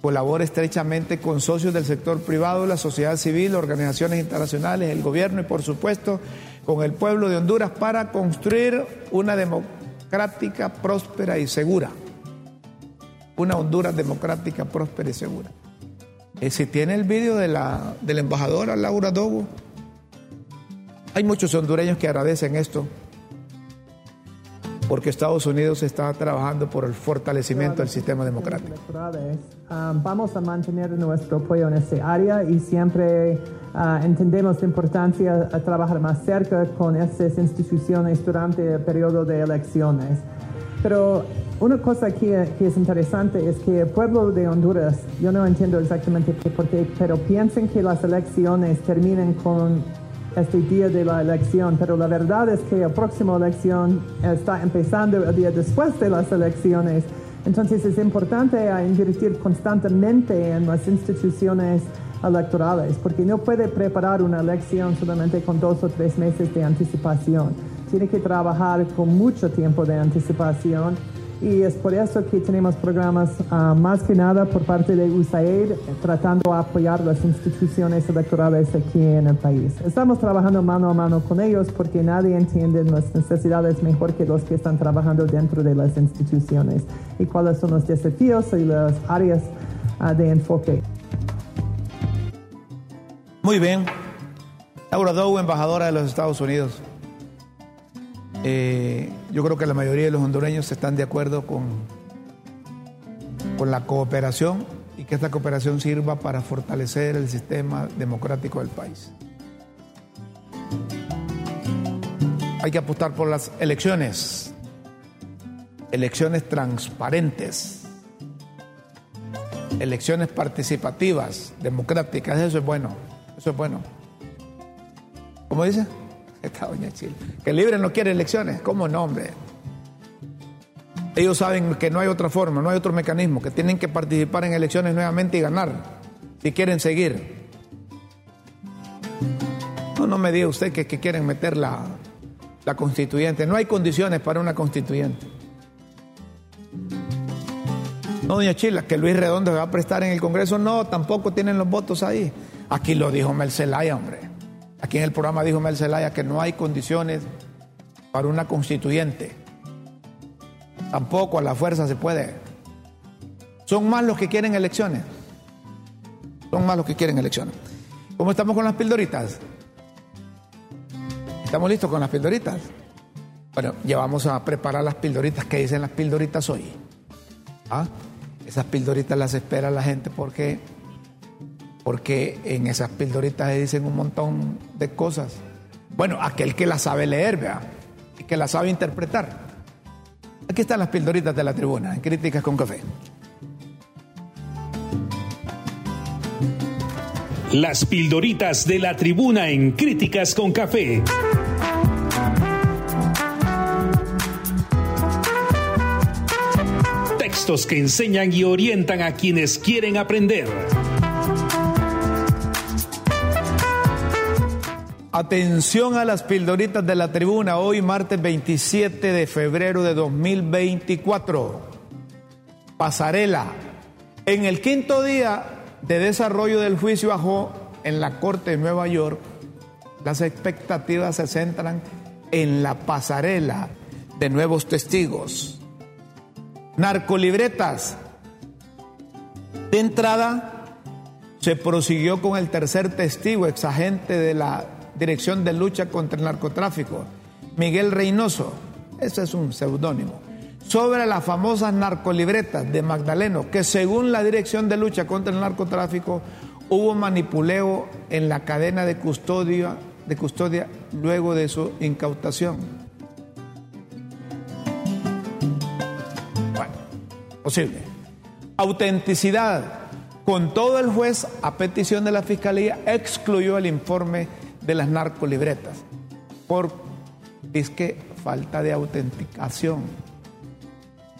colabora estrechamente con socios del sector privado, la sociedad civil, organizaciones internacionales, el gobierno y por supuesto con el pueblo de Honduras para construir una democrática, próspera y segura. Una Honduras democrática, próspera y segura. Y si tiene el vídeo de la, de la embajadora Laura Dogo, hay muchos hondureños que agradecen esto, porque Estados Unidos está trabajando por el fortalecimiento del sistema democrático. Um, vamos a mantener nuestro apoyo en esa área y siempre uh, entendemos la importancia de trabajar más cerca con estas instituciones durante el periodo de elecciones. Pero una cosa aquí que es interesante es que el pueblo de Honduras, yo no entiendo exactamente por qué, pero piensan que las elecciones terminen con este día de la elección, pero la verdad es que la próxima elección está empezando el día después de las elecciones. Entonces es importante invertir constantemente en las instituciones electorales, porque no puede preparar una elección solamente con dos o tres meses de anticipación. Tiene que trabajar con mucho tiempo de anticipación y es por eso que tenemos programas uh, más que nada por parte de USAID tratando de apoyar las instituciones electorales aquí en el país. Estamos trabajando mano a mano con ellos porque nadie entiende las necesidades mejor que los que están trabajando dentro de las instituciones y cuáles son los desafíos y las áreas uh, de enfoque. Muy bien. Laura Dow, embajadora de los Estados Unidos. Eh, yo creo que la mayoría de los hondureños están de acuerdo con, con la cooperación y que esta cooperación sirva para fortalecer el sistema democrático del país. Hay que apostar por las elecciones, elecciones transparentes, elecciones participativas, democráticas, eso es bueno, eso es bueno. ¿Cómo dice? [laughs] Esta doña Chila. Que Libre no quiere elecciones. ¿Cómo no, hombre? Ellos saben que no hay otra forma, no hay otro mecanismo, que tienen que participar en elecciones nuevamente y ganar, si quieren seguir. No, no me diga usted que, quieren meter la, la constituyente. No hay condiciones para una constituyente. No, doña Chila, que Luis Redondo se va a prestar en el Congreso. No, tampoco tienen los votos ahí. Aquí lo dijo Mel Zelaya, hombre. Aquí en el programa dijo Mel Zelaya que no hay condiciones para una constituyente. Tampoco a la fuerza se puede. Son más los que quieren elecciones. Son más los que quieren elecciones. ¿Cómo estamos con las pildoritas? ¿Estamos listos con las pildoritas? Bueno, ya vamos a preparar las pildoritas. ¿Qué dicen las pildoritas hoy? ¿Ah? Esas pildoritas las espera la gente porque, porque en esas pildoritas se dicen un montón de cosas. Bueno, aquel que las sabe leer, vea, y que las sabe interpretar. Aquí están las pildoritas de la tribuna, en Críticas con Café. Las pildoritas de la tribuna en Críticas con Café. Textos que enseñan y orientan a quienes quieren aprender. Atención a las pildoritas de la tribuna, hoy martes 27 de febrero de 2024. Pasarela. En el quinto día de desarrollo del juicio bajo en la Corte de Nueva York, las expectativas se centran en la pasarela de nuevos testigos. Narcolibretas. De entrada, se prosiguió con el tercer testigo, exagente de la Dirección de Lucha contra el Narcotráfico, Miguel Reynoso, ese es un seudónimo, sobre las famosas narcolibretas de Magdaleno, que según la Dirección de Lucha contra el Narcotráfico hubo manipuleo en la cadena de custodia, de custodia luego de su incautación. Bueno, posible. Autenticidad. Con todo el juez, a petición de la Fiscalía, excluyó el informe de las narcolibretas por falta de autenticación.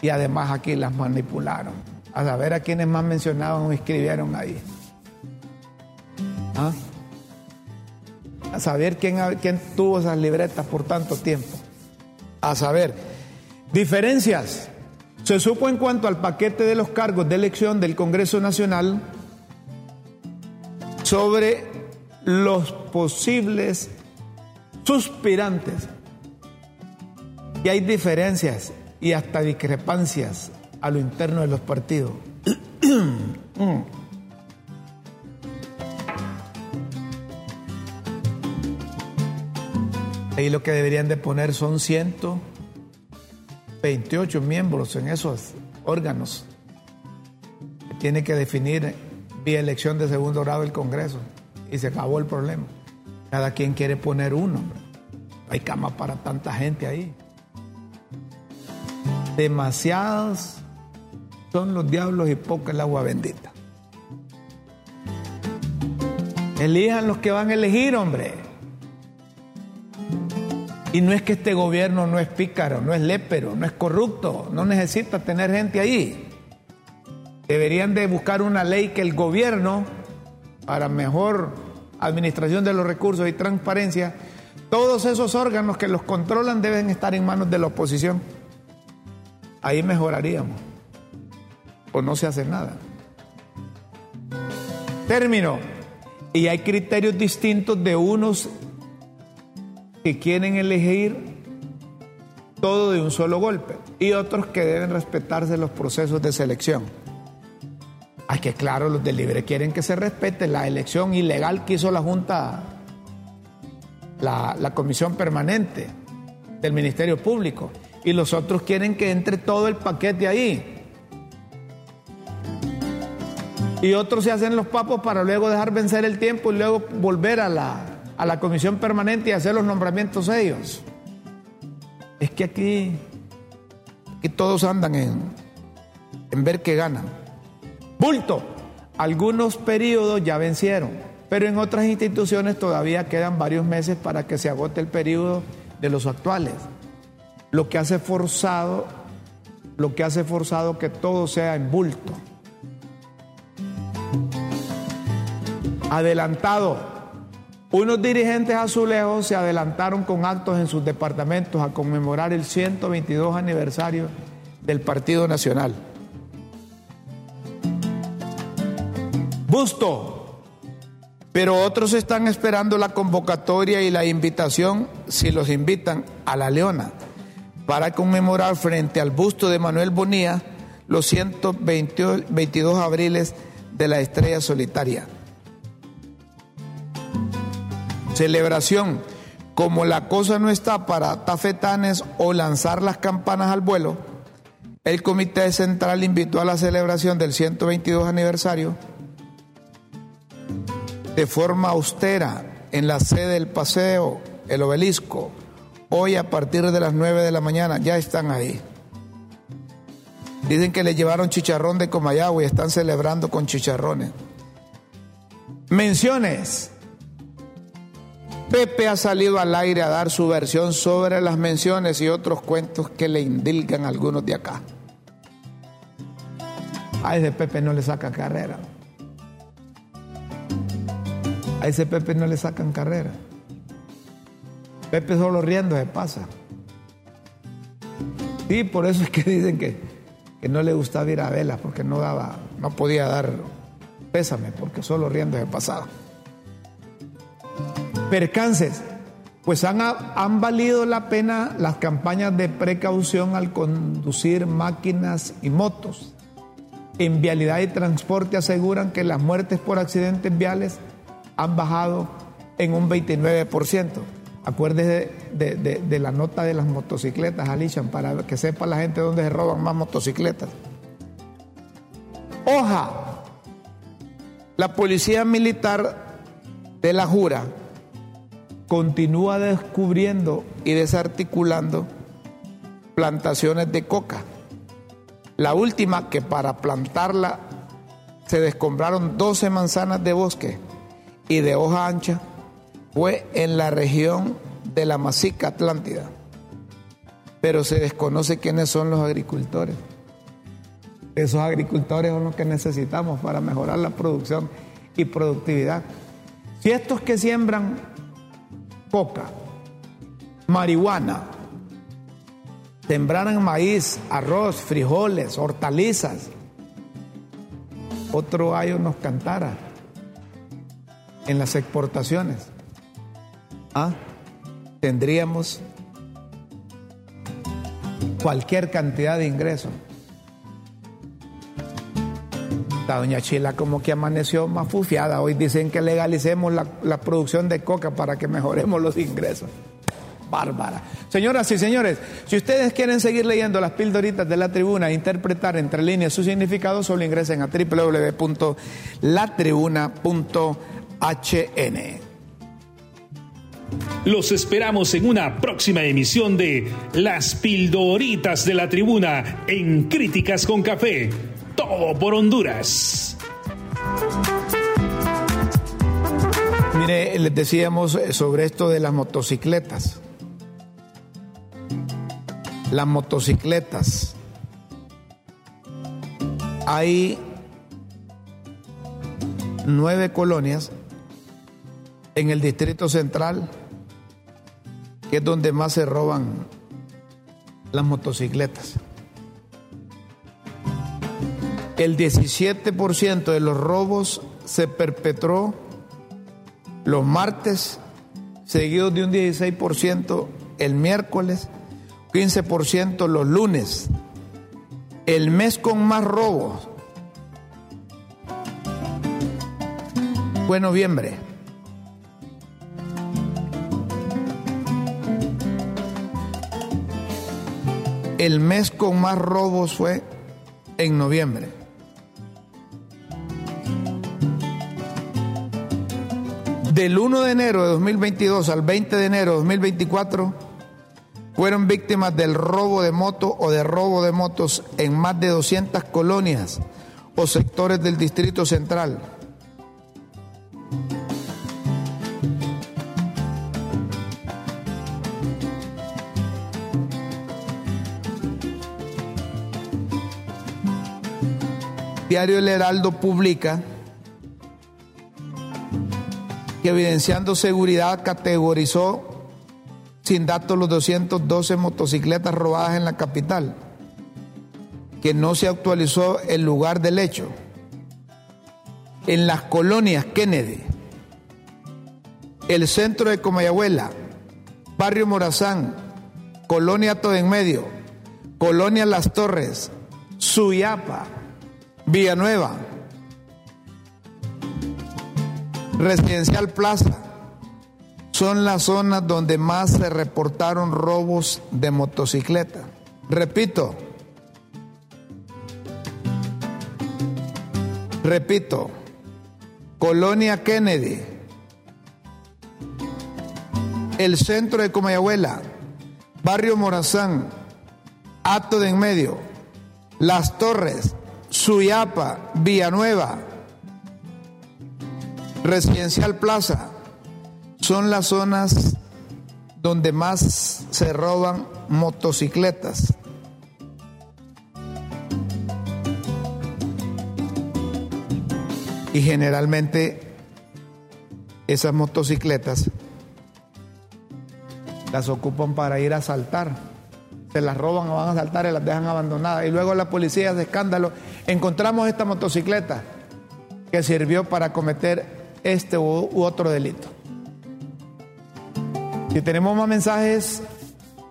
Y además aquí las manipularon. A saber a quienes más mencionaban o escribieron ahí. ¿Ah? a saber quién, quién tuvo esas libretas por tanto tiempo. A saber diferencias. Se supo en cuanto al paquete de los cargos de elección del Congreso Nacional sobre los posibles suspirantes. Y hay diferencias y hasta discrepancias a lo interno de los partidos. [clears throat] Ahí lo que deberían de poner son 128 miembros en esos órganos. Tiene que definir vía elección de segundo grado el Congreso y se acabó el problema. Cada quien quiere poner uno. Hay cama para tanta gente ahí. Demasiados son los diablos y poca el agua bendita. Elijan los que van a elegir, hombre. Y no es que este gobierno no es pícaro, no es lépero, no es corrupto, no necesita tener gente ahí. Deberían de buscar una ley que el gobierno para mejor administración de los recursos y transparencia, todos esos órganos que los controlan deben estar en manos de la oposición. Ahí mejoraríamos. O no se hace nada. Término. Y hay criterios distintos de unos que quieren elegir todo de un solo golpe y otros que deben respetarse los procesos de selección. Ay, que claro, los del Libre quieren que se respete la elección ilegal que hizo la Junta, la, Comisión Permanente del Ministerio Público. Y los otros quieren que entre todo el paquete ahí. Y otros se hacen los papos para luego dejar vencer el tiempo y luego volver a la, a la comisión permanente y hacer los nombramientos ellos. Es que aquí, aquí todos andan en, en ver qué ganan. Bulto. Algunos periodos ya vencieron. pero en otras instituciones todavía quedan varios meses para que se agote el periodo de los actuales. Lo que hace forzado, lo que hace forzado que todo sea en bulto. Adelantado. Unos dirigentes azulejos se adelantaron con actos en sus departamentos a conmemorar el 122 aniversario del Partido Nacional. Busto, pero otros están esperando la convocatoria y la invitación, si los invitan, a la Leona, para conmemorar frente al busto de Manuel Bonía los 122 abriles de la estrella solitaria. Celebración. Como la cosa no está para tafetanes o lanzar las campanas al vuelo, el Comité Central invitó a la celebración del 122 aniversario de forma austera en la sede del paseo, el obelisco. Hoy a partir de las 9 de la mañana ya están ahí. Dicen que le llevaron chicharrón de Comayagua y están celebrando con chicharrones. Menciones. Pepe ha salido al aire a dar su versión sobre las menciones y otros cuentos que le indilgan algunos de acá. A ese Pepe no le saca carrera. A ese Pepe no le sacan carrera. Pepe solo riendo se pasa. Sí, por eso es que [laughs] dicen que, que no le gustaba ir a velas, porque no daba, no podía dar pésame, porque solo riendo se pasaba. Percances, pues han, han valido la pena las campañas de precaución al conducir máquinas y motos. En vialidad y transporte aseguran que las muertes por accidentes viales han bajado en un 29%. Acuérdese de, la nota de las motocicletas, Alishan, para que sepa la gente dónde se roban más motocicletas. Hoja, la policía militar de la Jura continúa descubriendo y desarticulando plantaciones de coca. La última que para plantarla se descompraron 12 manzanas de bosque y de hoja ancha fue en la región de la Masica Atlántida. Pero se desconoce quiénes son los agricultores. Esos agricultores son los que necesitamos para mejorar la producción y productividad. Si estos que siembran coca, marihuana, sembraran maíz, arroz, frijoles, hortalizas, otro gallo nos cantara en las exportaciones, ¿ah? tendríamos cualquier cantidad de ingresos. La doña Chila como que amaneció más fufiada. Hoy dicen que legalicemos la, la producción de coca para que mejoremos los ingresos. Bárbara. Señoras y señores, si ustedes quieren seguir leyendo las pildoritas de la tribuna e interpretar entre líneas su significado, solo ingresen a www.latribuna.com HN. Los esperamos en una próxima emisión de Las Pildoritas de la Tribuna en Críticas con Café. Todo por Honduras. Mire, les decíamos sobre esto de las motocicletas. Las motocicletas. Hay nueve colonias en el Distrito Central, que es donde más se roban las motocicletas. El 17% de los robos se perpetró los martes, seguidos de un 16% el miércoles, 15% los lunes. El mes con más robos fue noviembre. El mes con más robos fue en noviembre. Del 1 de enero de 2022 al 20 de enero de 2024 fueron víctimas del robo de moto o de robo de motos en más de 200 colonias o sectores del Distrito Central. Diario El Heraldo publica que evidenciando seguridad categorizó sin datos los 212 motocicletas robadas en la capital, que no se actualizó el lugar del hecho. En las colonias Kennedy, el centro de Comayagüela, Barrio Morazán, Colonia Todo en Medio, Colonia Las Torres, Suyapa, Villanueva, Residencial Plaza, son las zonas donde más se reportaron robos de motocicleta. Repito, repito, Colonia Kennedy, el centro de Comayagüela, Barrio Morazán, Ato de en Medio, Las Torres, Suyapa, Villanueva, Residencial Plaza, son las zonas donde más se roban motocicletas. Y generalmente esas motocicletas las ocupan para ir a saltar. Se las roban o van a saltar y las dejan abandonadas. Y luego la policía de escándalo. Encontramos esta motocicleta que sirvió para cometer este u otro delito. Si tenemos más mensajes,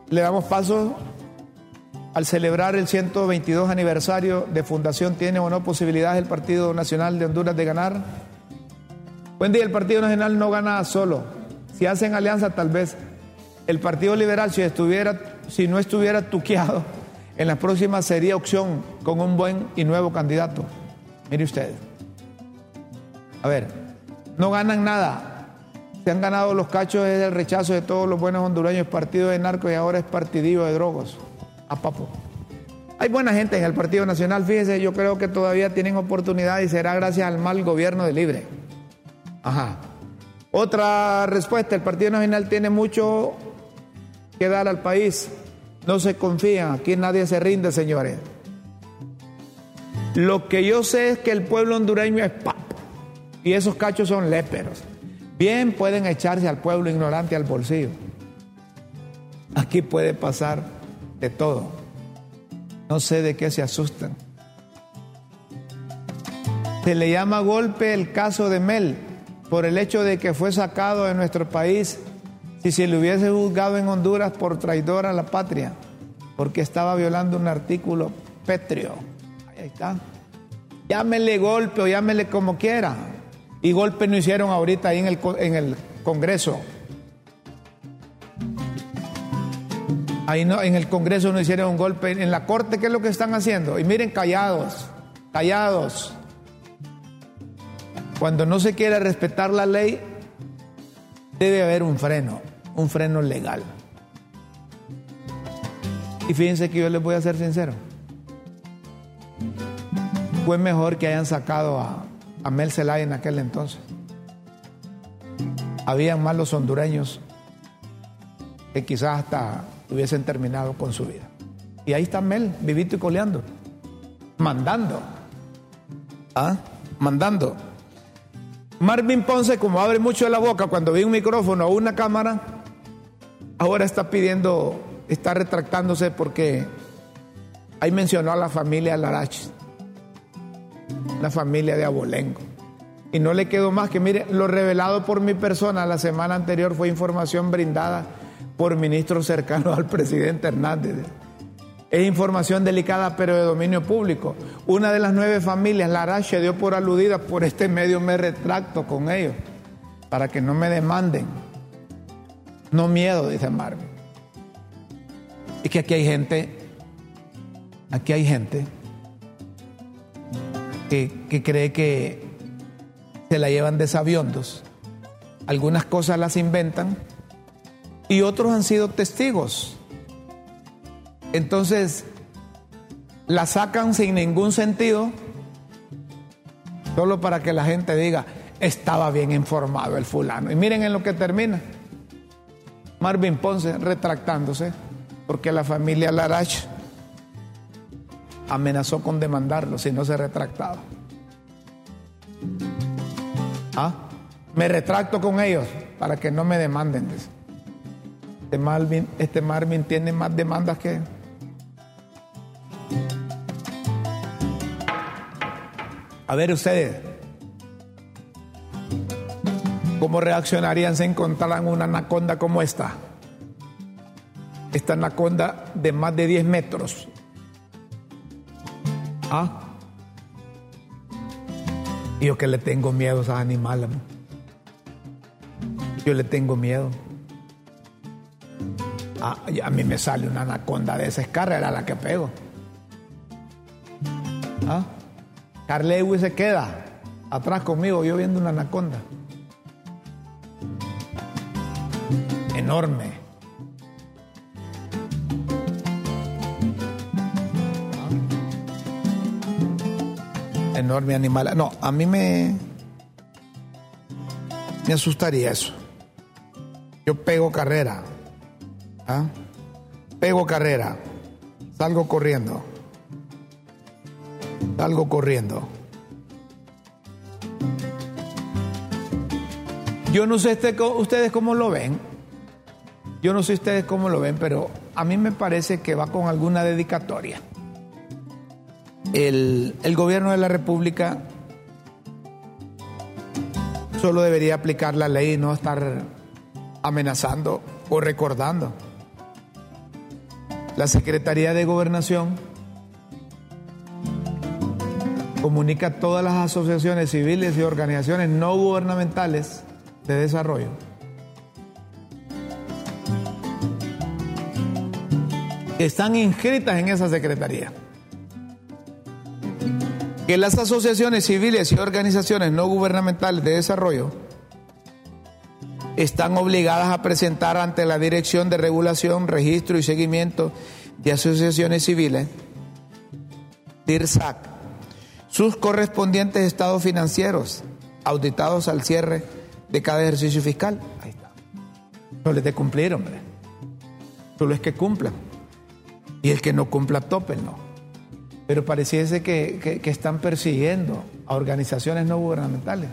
le damos paso al celebrar el 122 aniversario de fundación. ¿Tiene o no posibilidades el Partido Nacional de Honduras de ganar? Buen día, el Partido Nacional no gana solo. Si hacen alianza, tal vez. El Partido Liberal, si, estuviera, si no estuviera tuqueado, en las próximas sería opción con un buen y nuevo candidato. Mire usted. A ver, no ganan nada se han ganado los cachos desde el rechazo de todos los buenos hondureños, partido de narcos y ahora es partidillo de drogos. A papo. Hay buena gente en el Partido Nacional, fíjese, yo creo que todavía tienen oportunidad y será gracias al mal gobierno de Libre. Ajá. Otra respuesta, el Partido Nacional tiene mucho que dar al país. No se confían, aquí nadie se rinde, señores. Lo que yo sé es que el pueblo hondureño es papo y esos cachos son léperos. Bien pueden echarse al pueblo ignorante al bolsillo. Aquí puede pasar de todo. No sé de qué se asustan. Se le llama golpe el caso de Mel por el hecho de que fue sacado de nuestro país si se le hubiese juzgado en Honduras por traidor a la patria, porque estaba violando un artículo pétreo. Ahí está. Llámele golpe o llámele como quiera. Y golpe no hicieron ahorita ahí en el, en el Congreso. Ahí no, en el Congreso no hicieron un golpe. En la Corte, ¿qué es lo que están haciendo? Y miren, callados, callados. Cuando no se quiere respetar la ley, debe haber un freno, un freno legal. Y fíjense que yo les voy a ser sincero. Fue mejor que hayan sacado a, Mel Zelaya en aquel entonces. Habían más los hondureños que quizás hasta hubiesen terminado con su vida. Y ahí está Mel, vivito y coleando, mandando. ¿Ah? Mandando. Marvin Ponce, como abre mucho la boca cuando ve un micrófono o una cámara, ahora está pidiendo, está retractándose porque ahí mencionó a la familia Larach la familia de Abolengo. Y no le quedó más que, mire, lo revelado por mi persona la semana anterior fue información brindada por ministros cercanos [laughs] al presidente Hernández. Es información delicada pero de dominio público. Una de las nueve familias, la se dio por aludida por este medio, me retracto con ellos, para que no me demanden. No miedo, dice Marvin. Y que aquí hay gente, aquí hay gente que, cree que se la llevan de sabiondos. Algunas cosas las inventan y otros han sido testigos. Entonces, la sacan sin ningún sentido, solo para que la gente diga, estaba bien informado el fulano. Y miren en lo que termina. Marvin Ponce retractándose, porque la familia Larach amenazó con demandarlo si no se retractaba. ¿Ah? Me retracto con ellos para que no me demanden. Este Marvin, este Marvin tiene más demandas que... A ver ustedes, ¿cómo reaccionarían si encontraran una anaconda como esta? Esta anaconda de más de 10 metros. ¿Ah? Yo que le tengo miedo a esos animales. Yo le tengo miedo. Ah, a mí me sale una anaconda de esa carrera a la que pego. ¿Ah? se queda atrás conmigo, yo viendo una anaconda. Enorme. enorme animal. No, a mí me, me asustaría eso. Yo pego carrera. ¿ah? Pego carrera. Salgo corriendo. Salgo corriendo. Yo no sé este, ustedes cómo lo ven. Yo no sé ustedes cómo lo ven, pero a mí me parece que va con alguna dedicatoria el, gobierno de la República solo debería aplicar la ley y no estar amenazando o recordando. La Secretaría de Gobernación comunica a todas las asociaciones civiles y organizaciones no gubernamentales de desarrollo. Están inscritas en esa secretaría. Que las asociaciones civiles y organizaciones no gubernamentales de desarrollo están obligadas a presentar ante la Dirección de Regulación, Registro y Seguimiento de Asociaciones Civiles, DIRSAC, sus correspondientes estados financieros auditados al cierre de cada ejercicio fiscal. Ahí está. No les de cumplir, hombre. Solo es que cumplan. Y el que no cumpla, tópenlo pero pareciese que, están persiguiendo a organizaciones no gubernamentales.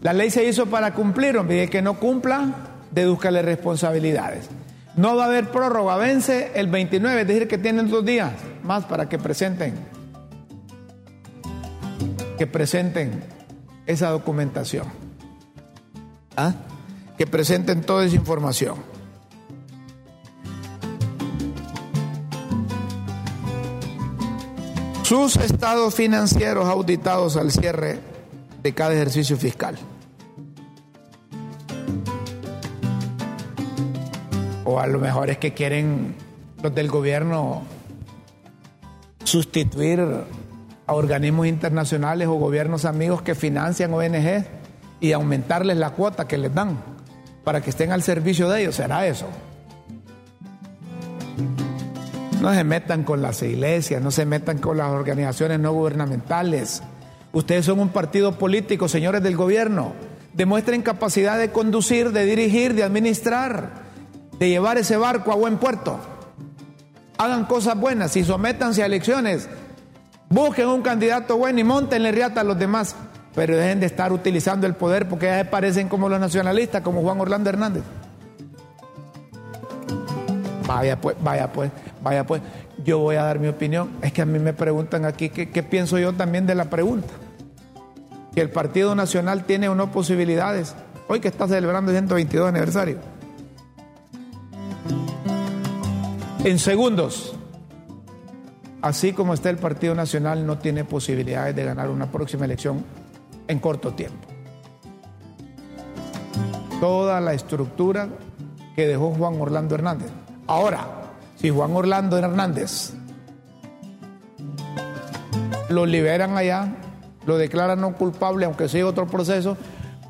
La ley se hizo para cumplir, hombre, y el que no cumpla, dedúzcale responsabilidades. No va a haber prórroga, vence el 29, es decir, que tienen dos días más para que presenten, que presenten esa documentación, ¿Ah? que presenten toda esa información. sus estados financieros auditados al cierre de cada ejercicio fiscal. O a lo mejor es que quieren los del gobierno sustituir a organismos internacionales o gobiernos amigos que financian ONG y aumentarles la cuota que les dan para que estén al servicio de ellos. ¿Será eso? No se metan con las iglesias, no se metan con las organizaciones no gubernamentales. Ustedes son un partido político, señores del gobierno. Demuestren capacidad de conducir, de dirigir, de administrar, de llevar ese barco a buen puerto. Hagan cosas buenas y sométanse a elecciones. Busquen un candidato bueno y montenle riata a los demás. Pero dejen de estar utilizando el poder porque ya se parecen como los nacionalistas, como Juan Orlando Hernández. Vaya pues, vaya pues. Vaya pues, yo voy a dar mi opinión. Es que a mí me preguntan aquí qué, pienso yo también de la pregunta. Que el Partido Nacional tiene o no posibilidades. Hoy que está celebrando el 122 aniversario. En segundos, así como está el Partido Nacional, no tiene posibilidades de ganar una próxima elección en corto tiempo. Toda la estructura que dejó Juan Orlando Hernández. Ahora, si Juan Orlando Hernández lo liberan allá, lo declaran no culpable, aunque sea otro proceso,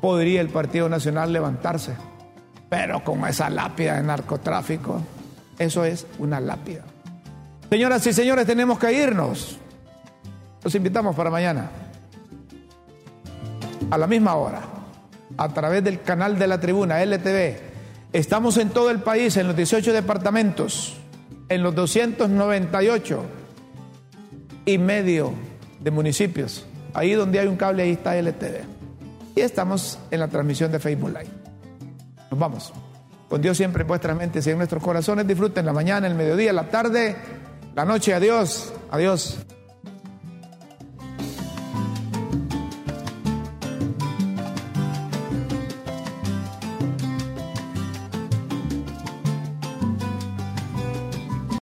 podría el Partido Nacional levantarse. Pero con esa lápida de narcotráfico, eso es una lápida. Señoras y señores, tenemos que irnos. Los invitamos para mañana, a la misma hora, a través del canal de la tribuna LTV. Estamos en todo el país, en los 18 departamentos en los 298 y medio de municipios. Ahí donde hay un cable, ahí está LTV. Y estamos en la transmisión de Facebook Live. Nos vamos. Con Dios siempre en vuestras mentes y en nuestros corazones. Disfruten la mañana, el mediodía, la tarde, la noche. Adiós. Adiós.